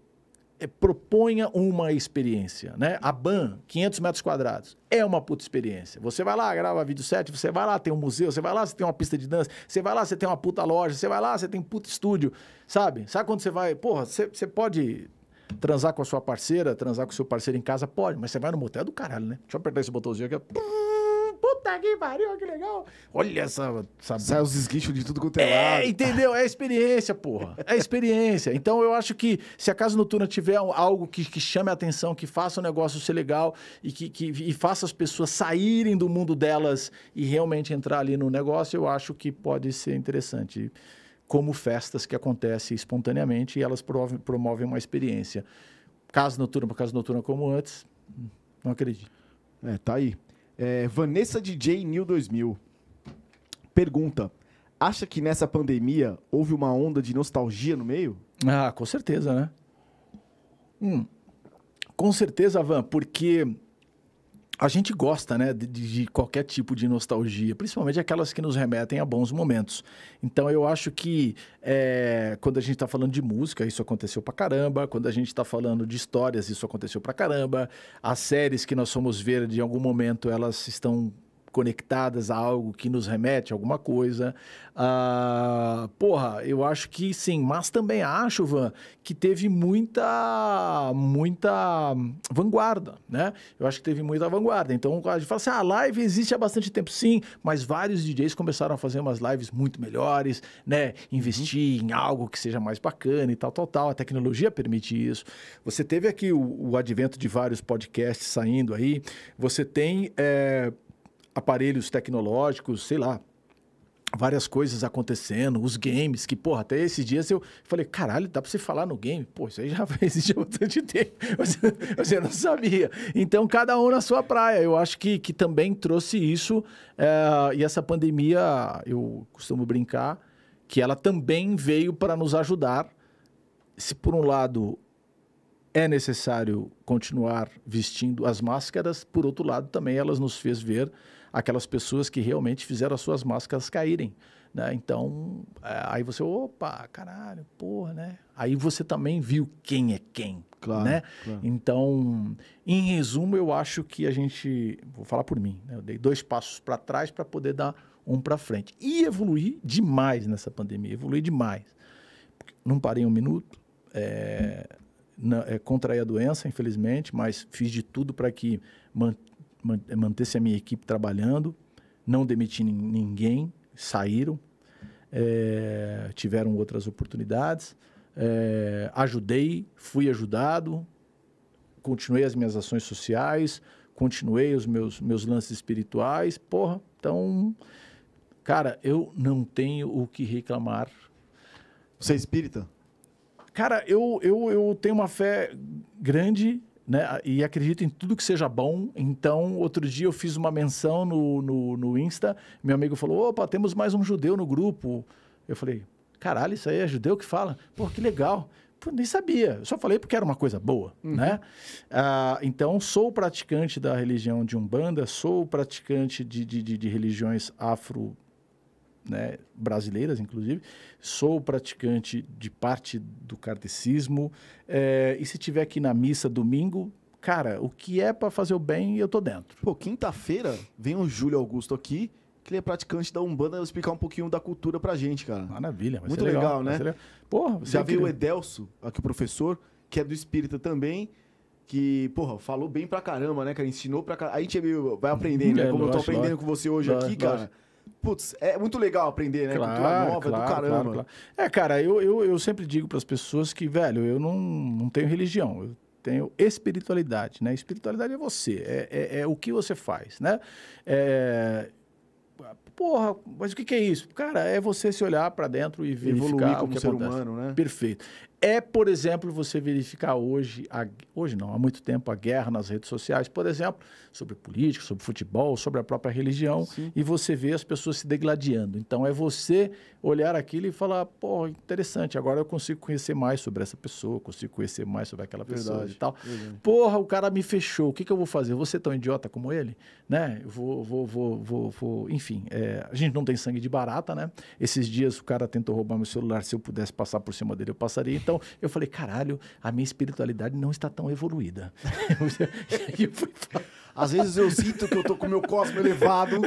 proponha uma experiência, né? A BAN, 500 metros quadrados, é uma puta experiência. Você vai lá, grava vídeo set, você vai lá, tem um museu, você vai lá, você tem uma pista de dança, você vai lá, você tem uma puta loja, você vai lá, você tem um puta estúdio, sabe? Sabe quando você vai, porra, você, você pode transar com a sua parceira, transar com o seu parceiro em casa? Pode, mas você vai no motel do caralho, né? Deixa eu apertar esse botãozinho aqui. Puta que pariu, que legal. Olha essa... essa Sai os esguichos de tudo quanto é, é, lado. entendeu? É experiência, porra. É experiência. Então eu acho que se a Casa Noturna tiver algo que, que chame a atenção, que faça o negócio ser legal e que, que e faça as pessoas saírem do mundo delas e realmente entrar ali no negócio, eu acho que pode ser interessante. Como festas que acontecem espontaneamente e elas promovem, promovem uma experiência. Casa Noturna para Casa Noturna como antes, não acredito. É, tá aí. É, Vanessa DJ New 2000. Pergunta: Acha que nessa pandemia houve uma onda de nostalgia no meio? Ah, com certeza, né? Hum, com certeza, Van, porque a gente gosta, né, de, de qualquer tipo de nostalgia, principalmente aquelas que nos remetem a bons momentos. Então, eu acho que é, quando a gente está falando de música, isso aconteceu pra caramba. Quando a gente está falando de histórias, isso aconteceu pra caramba. As séries que nós fomos ver, de algum momento, elas estão conectadas a algo que nos remete a alguma coisa. Ah, porra, eu acho que sim, mas também acho, Van, que teve muita, muita vanguarda, né? Eu acho que teve muita vanguarda. Então, a gente fala assim, ah, a live existe há bastante tempo, sim, mas vários DJs começaram a fazer umas lives muito melhores, né? Investir em algo que seja mais bacana e tal, tal, tal. A tecnologia permite isso. Você teve aqui o, o advento de vários podcasts saindo aí. Você tem é, aparelhos tecnológicos, sei lá, várias coisas acontecendo, os games, que, porra, até esses dias eu falei, caralho, dá pra você falar no game? Pô, isso aí já [laughs] existe há bastante tempo. [laughs] Você, não sabia. Então, cada um na sua praia. Eu acho que, que também trouxe isso. eh, e essa pandemia, eu costumo brincar, que ela também veio para nos ajudar. Se por um lado é necessário continuar vestindo as máscaras, por outro lado, também elas nos fez ver aquelas pessoas que realmente fizeram as suas máscaras caírem. Né? Então, é, aí você, opa, caralho, porra, né? Aí você também viu quem é quem, Claro, né? claro. Então, em resumo, eu acho que a gente, vou falar por mim, né? eu dei dois passos para trás para poder dar um para frente. E evoluí demais nessa pandemia, evoluí demais. Não parei um minuto, é, é, contraí a doença, infelizmente, mas fiz de tudo para que man, man, mantesse a minha equipe trabalhando, não demiti nin- ninguém, saíram, é, tiveram outras oportunidades, é, ajudei, fui ajudado, continuei as minhas ações sociais, continuei os meus, meus lances espirituais, porra, então, cara, eu não tenho o que reclamar Você é espírita? Cara, eu, eu, eu tenho uma fé grande, né? E acredito em tudo que seja bom. Então, outro dia eu fiz uma menção no, no, no Insta. Meu amigo falou: opa, temos mais um judeu no grupo. Eu falei: caralho, isso aí é judeu que fala? Pô, que legal. Pô, nem sabia. Eu só falei porque era uma coisa boa, né? Ah, então, sou praticante da religião de Umbanda, sou praticante de, de, de, de religiões afro né, brasileiras, inclusive. Sou praticante de parte do kardecismo. eh, e se tiver aqui na missa domingo, cara, o que é para fazer o bem, eu tô dentro. Pô, quinta-feira vem o Júlio Augusto aqui, que ele é praticante da Umbanda, vai explicar um pouquinho da cultura pra gente, cara. Maravilha, vai Muito legal, legal, né? legal. Porra, você Já veio o queria- Edelso, aqui o professor, que é do Espírita também, que, porra, falou bem pra caramba, né, cara? Ensinou pra caramba. A gente é meio- vai aprendendo, né? É, Como eu tô lógico, aprendendo lógico. com você hoje Lógico, aqui, cara. Putz, é muito legal aprender, né? Cultura nova do caramba. É, cara, eu, eu, eu sempre digo para as pessoas que, velho, eu não, não tenho religião, eu tenho espiritualidade, né? Espiritualidade é você, é, é, é o que você faz, né? É, Porra, mas o que, que é isso? Cara, é você se olhar para dentro e verificar Evoluir como ser acontece. humano, né? Perfeito. É, por exemplo, você verificar hoje, a- hoje não, há muito tempo, a guerra nas redes sociais, por exemplo, sobre política, sobre futebol, sobre a própria religião, e você vê as pessoas se degladiando. Então, é você olhar aquilo e falar, pô, interessante, agora eu consigo conhecer mais sobre essa pessoa, consigo conhecer mais sobre aquela pessoa Verdade, e tal. verdade. Porra, o cara me fechou, o que, que eu vou fazer? Eu vou ser tão idiota como ele? Né? Eu vou, vou, vou, vou, vou- enfim, é, a gente não tem sangue de barata, né? Esses dias o cara tentou roubar meu celular, se eu pudesse passar por cima dele, eu passaria. Então, eu falei, caralho, a minha espiritualidade não está tão evoluída. [laughs] e eu fui Às vezes eu sinto que eu tô com o meu cosmo elevado,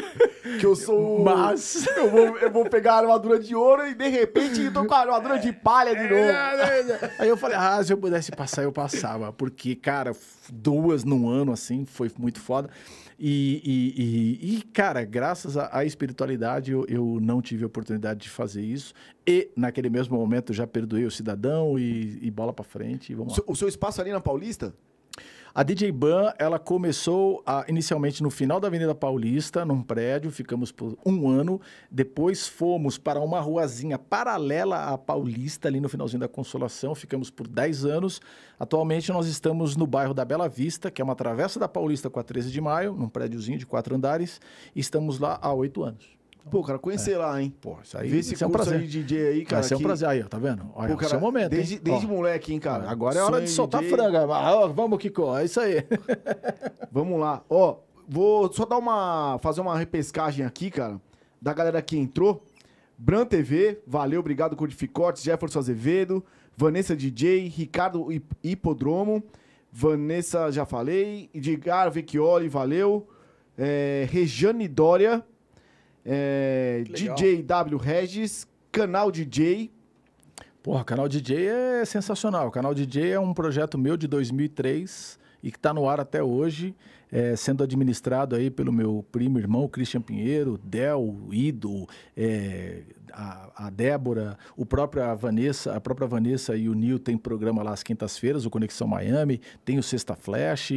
que eu sou. Mas- Eu vou, eu vou pegar a armadura de ouro e de repente eu tô com a armadura de palha de novo. Aí eu falei, ah, se eu pudesse passar, eu passava. Porque, cara, duas num ano, assim, foi muito foda. E, e- e- e, cara, graças à espiritualidade, eu, eu não tive a oportunidade de fazer isso. E, naquele mesmo momento, eu já perdoei o cidadão e, bola pra frente. O vamos lá. seu, o seu espaço ali na Paulista? A DJ Ban, ela começou a- inicialmente no final da Avenida Paulista, num prédio, ficamos por um ano. Depois fomos para uma ruazinha paralela à Paulista, ali no finalzinho da Consolação, ficamos por 10 anos. Atualmente nós estamos no bairro da Bela Vista, que é uma travessa da Paulista com a 13 de maio, num prédiozinho de quatro andares, e estamos lá há oito anos. Pô, cara, conhecer lá, hein? Pô, isso aí Vê esse isso é um prazer. de DJ aí, cara. Vai ser um que- prazer. Aí, ó, tá vendo? Olha, Pô, cara, esse é o momento, hein? Desde, desde Ó, moleque, hein, cara. Agora é hora de soltar DJ. franga. Ó, vamos, Kiko, é isso aí. [laughs] Vamos lá. Ó, vou só dar uma. fazer uma repescagem aqui, cara, da galera que entrou. Bran TV, valeu, obrigado, Codificotes, Jefferson Azevedo, Vanessa DJ, Ricardo Hip- Hipodromo, Vanessa, já falei, Edgar Vecchioli, valeu, é, Rejane Dória, é. DJ W Regis, Canal DJ, Porra, canal DJ é sensacional. O canal DJ é um projeto meu de 2003 e que está no ar até hoje, é, sendo administrado aí pelo meu primo irmão Christian Pinheiro, Del, Ido, é, a, a Débora, o próprio a Vanessa, a própria Vanessa e o Nil tem programa lá às quintas-feiras, o Conexão Miami, tem o Sexta Flash.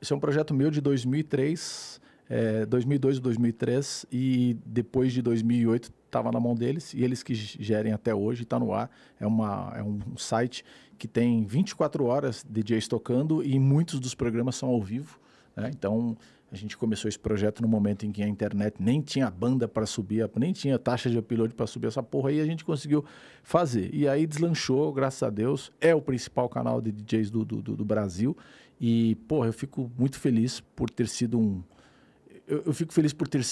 Esse é um projeto meu de 2003, é, 2002 e 2003 e depois de 2008 estava na mão deles e eles que gerem até hoje, está no ar. É, uma, é um site que tem 24 horas DJs tocando e muitos dos programas são ao vivo. né? Então a gente começou esse projeto no momento em que a internet nem tinha banda para subir, nem tinha taxa de upload para subir essa porra aí, a gente conseguiu fazer. E aí deslanchou, graças a Deus. É o principal canal de DJs do, do- do Brasil. E, porra, eu fico muito feliz por ter sido um, eu, eu fico feliz por ter,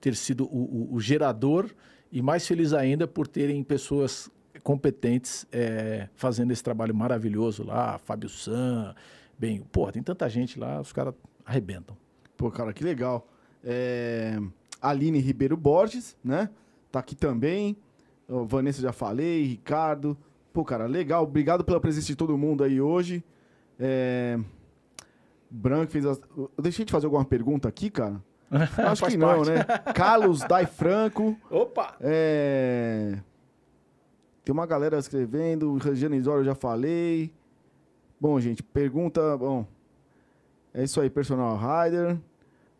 ter sido o, o- o gerador e mais feliz ainda por terem pessoas competentes eh, fazendo esse trabalho maravilhoso lá, Fábio San, bem, pô, tem tanta gente lá, os caras arrebentam. Pô, cara, que legal. É, Aline Ribeiro Borges, né? Tá aqui também. Ó, Vanessa já falei, Ricardo. Pô, cara, legal. Obrigado pela presença de todo mundo aí hoje. É... Branco fez as... Eu deixei de fazer alguma pergunta aqui, cara? [laughs] Acho que não, parte. né? Carlos Dai Franco. Opa! É... Tem uma galera escrevendo. Regiane Isório eu já falei. Bom, gente, pergunta. Bom, é isso aí, Personal Rider.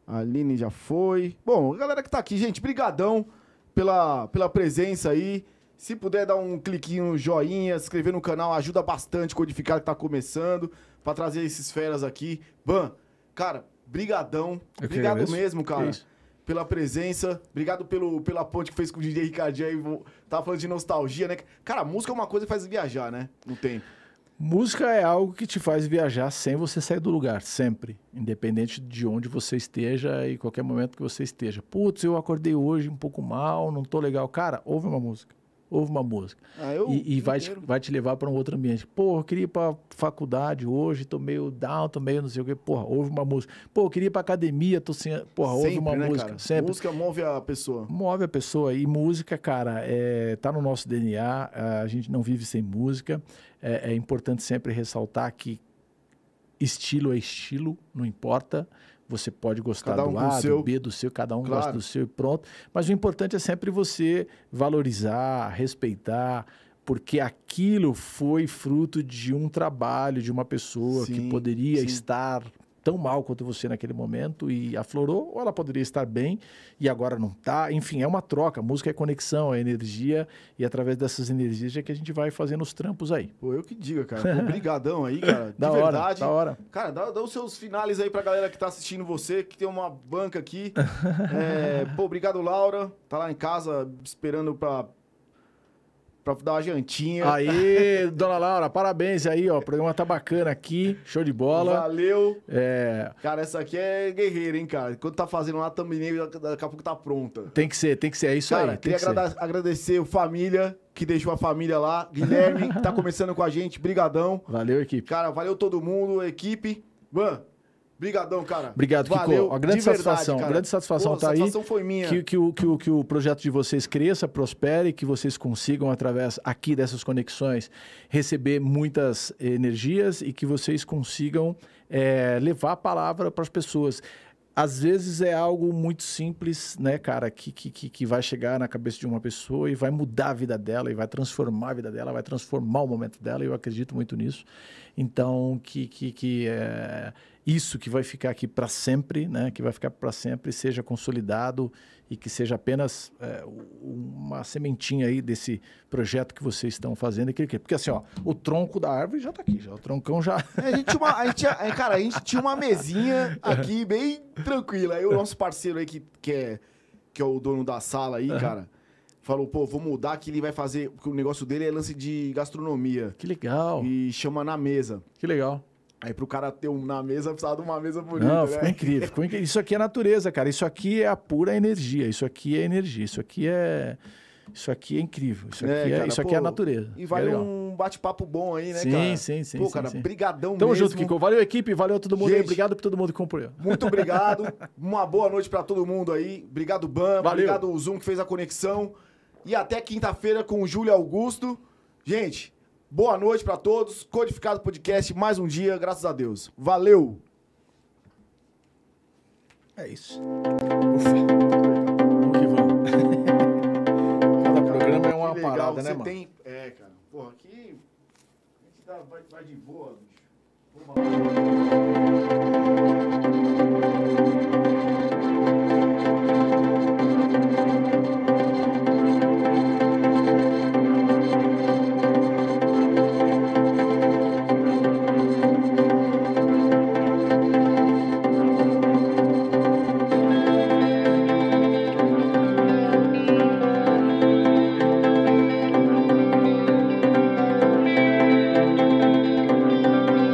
A Aline já foi. Bom, a galera que tá aqui, gente, brigadão pela, pela presença aí. Se puder dar um cliquinho no joinha, se inscrever no canal, ajuda bastante codificar que tá começando, pra trazer esses feras aqui. Ban, cara, brigadão. Eu Obrigado mesmo, cara pela presença. Obrigado pelo, pela ponte que fez com o DJ Ricardinho aí. Vou- Tava falando de nostalgia, né? Cara, música é uma coisa que faz viajar, né? No tempo. Música é algo que te faz viajar sem você sair do lugar, sempre. Independente de onde você esteja e qualquer momento que você esteja. Putz, eu acordei hoje um pouco mal, não tô legal. Cara, ouve uma música. Ouve uma música. Ah, e e vai, te, vai te levar para um outro ambiente. Pô, eu queria ir pra faculdade hoje, tô meio down, tô meio não sei o quê. Porra, ouve uma música. Pô, eu queria ir pra academia, tô sem. Porra, ouve Sempre, uma né, música. cara? Sempre. Música move a pessoa. Move a pessoa. E música, cara, é, tá no nosso DNA. A gente não vive sem música. É, é importante sempre ressaltar que estilo é estilo, não importa. Você pode gostar um do A, seu. do B, do seu, cada um Claro. gosta do seu e pronto. Mas o importante é sempre você valorizar, respeitar, porque aquilo foi fruto de um trabalho de uma pessoa que Sim, poderia sim. estar tão mal quanto você naquele momento e aflorou, ou ela poderia estar bem e agora não está. Enfim, é uma troca. Música é conexão, é energia e através dessas energias é que a gente vai fazendo os trampos aí. Pô, eu que diga, cara. [laughs] Obrigadão aí, cara. De Da hora, verdade. da hora. Cara, dá, dá os seus finales aí pra galera que tá assistindo você, que tem uma banca aqui. [laughs] É, pô, obrigado, Laura. Tá lá em casa esperando pra, pra dar uma jantinha. Aí, dona Laura, parabéns aí, ó. O programa tá bacana aqui, show de bola. Valeu. É, Cara, essa aqui é guerreira, hein, cara. Quando tá fazendo lá, também daqui a pouco tá pronta. tem que ser, tem que ser, é isso Cara, aí. Tem queria agradecer o família, que deixou a família lá. Guilherme, que tá começando com a gente. Brigadão. Valeu, equipe. Cara, valeu todo mundo, equipe. Van, brigadão, cara. Obrigado, Kiko. Valeu, Uma grande de verdade, satisfação, cara. grande satisfação Pô, tá aí. satisfação foi minha. Que, que, o, que, o, que o projeto de vocês cresça, prospere, que vocês consigam, através aqui dessas conexões, receber muitas energias e que vocês consigam eh, levar a palavra para as pessoas. Às vezes é algo muito simples, né, cara, que, que, que, que vai chegar na cabeça de uma pessoa e vai mudar a vida dela, e vai transformar a vida dela, vai transformar o momento dela, e eu acredito muito nisso. Então, que, que, que é, isso que vai ficar aqui para sempre, né, que vai ficar para sempre, seja consolidado e que seja apenas é, uma sementinha aí desse projeto que vocês estão fazendo. que- que- Porque assim, ó, o tronco da árvore já está aqui, já, o troncão já... É, a gente tinha uma, a gente é, cara, a gente tinha uma mesinha aqui bem tranquila. Aí o nosso parceiro aí, que, que, é, que é o dono da sala aí, cara, falou, pô, vou mudar que ele vai fazer... Porque o negócio dele é lance de gastronomia. Que legal, E chama na mesa. que legal. Aí pro cara ter um na mesa, precisava de uma mesa bonita, Não, né? ficou incrível, ficou incrível. Isso aqui é natureza, cara. Isso aqui é a pura energia. Isso aqui é energia. Isso aqui é. Isso aqui é incrível. Isso aqui é, cara, isso aqui pô, é a natureza. E vale é um bate-papo bom aí, né, Sim, cara? sim, sim, Pô, sim, cara, sim. brigadão Tamo mesmo. junto, Kiko. Valeu, equipe. Valeu todo mundo aí. Gente. Obrigado por todo mundo que comprou. Muito obrigado. Uma boa noite pra todo mundo aí. Obrigado, Ban. Valeu. Obrigado, Zoom, que fez a conexão. E até quinta-feira com o Júlio Augusto. Gente, boa noite pra todos. Codificado Podcast, mais um dia, graças a Deus. Valeu! É isso. Ufa. Vamos que vamos. [laughs] Cada programa é uma legal, parada, né, mano? tem... É, cara. Porra, aqui... A gente dá- vai, vai de boa, bicho. Vamos lá.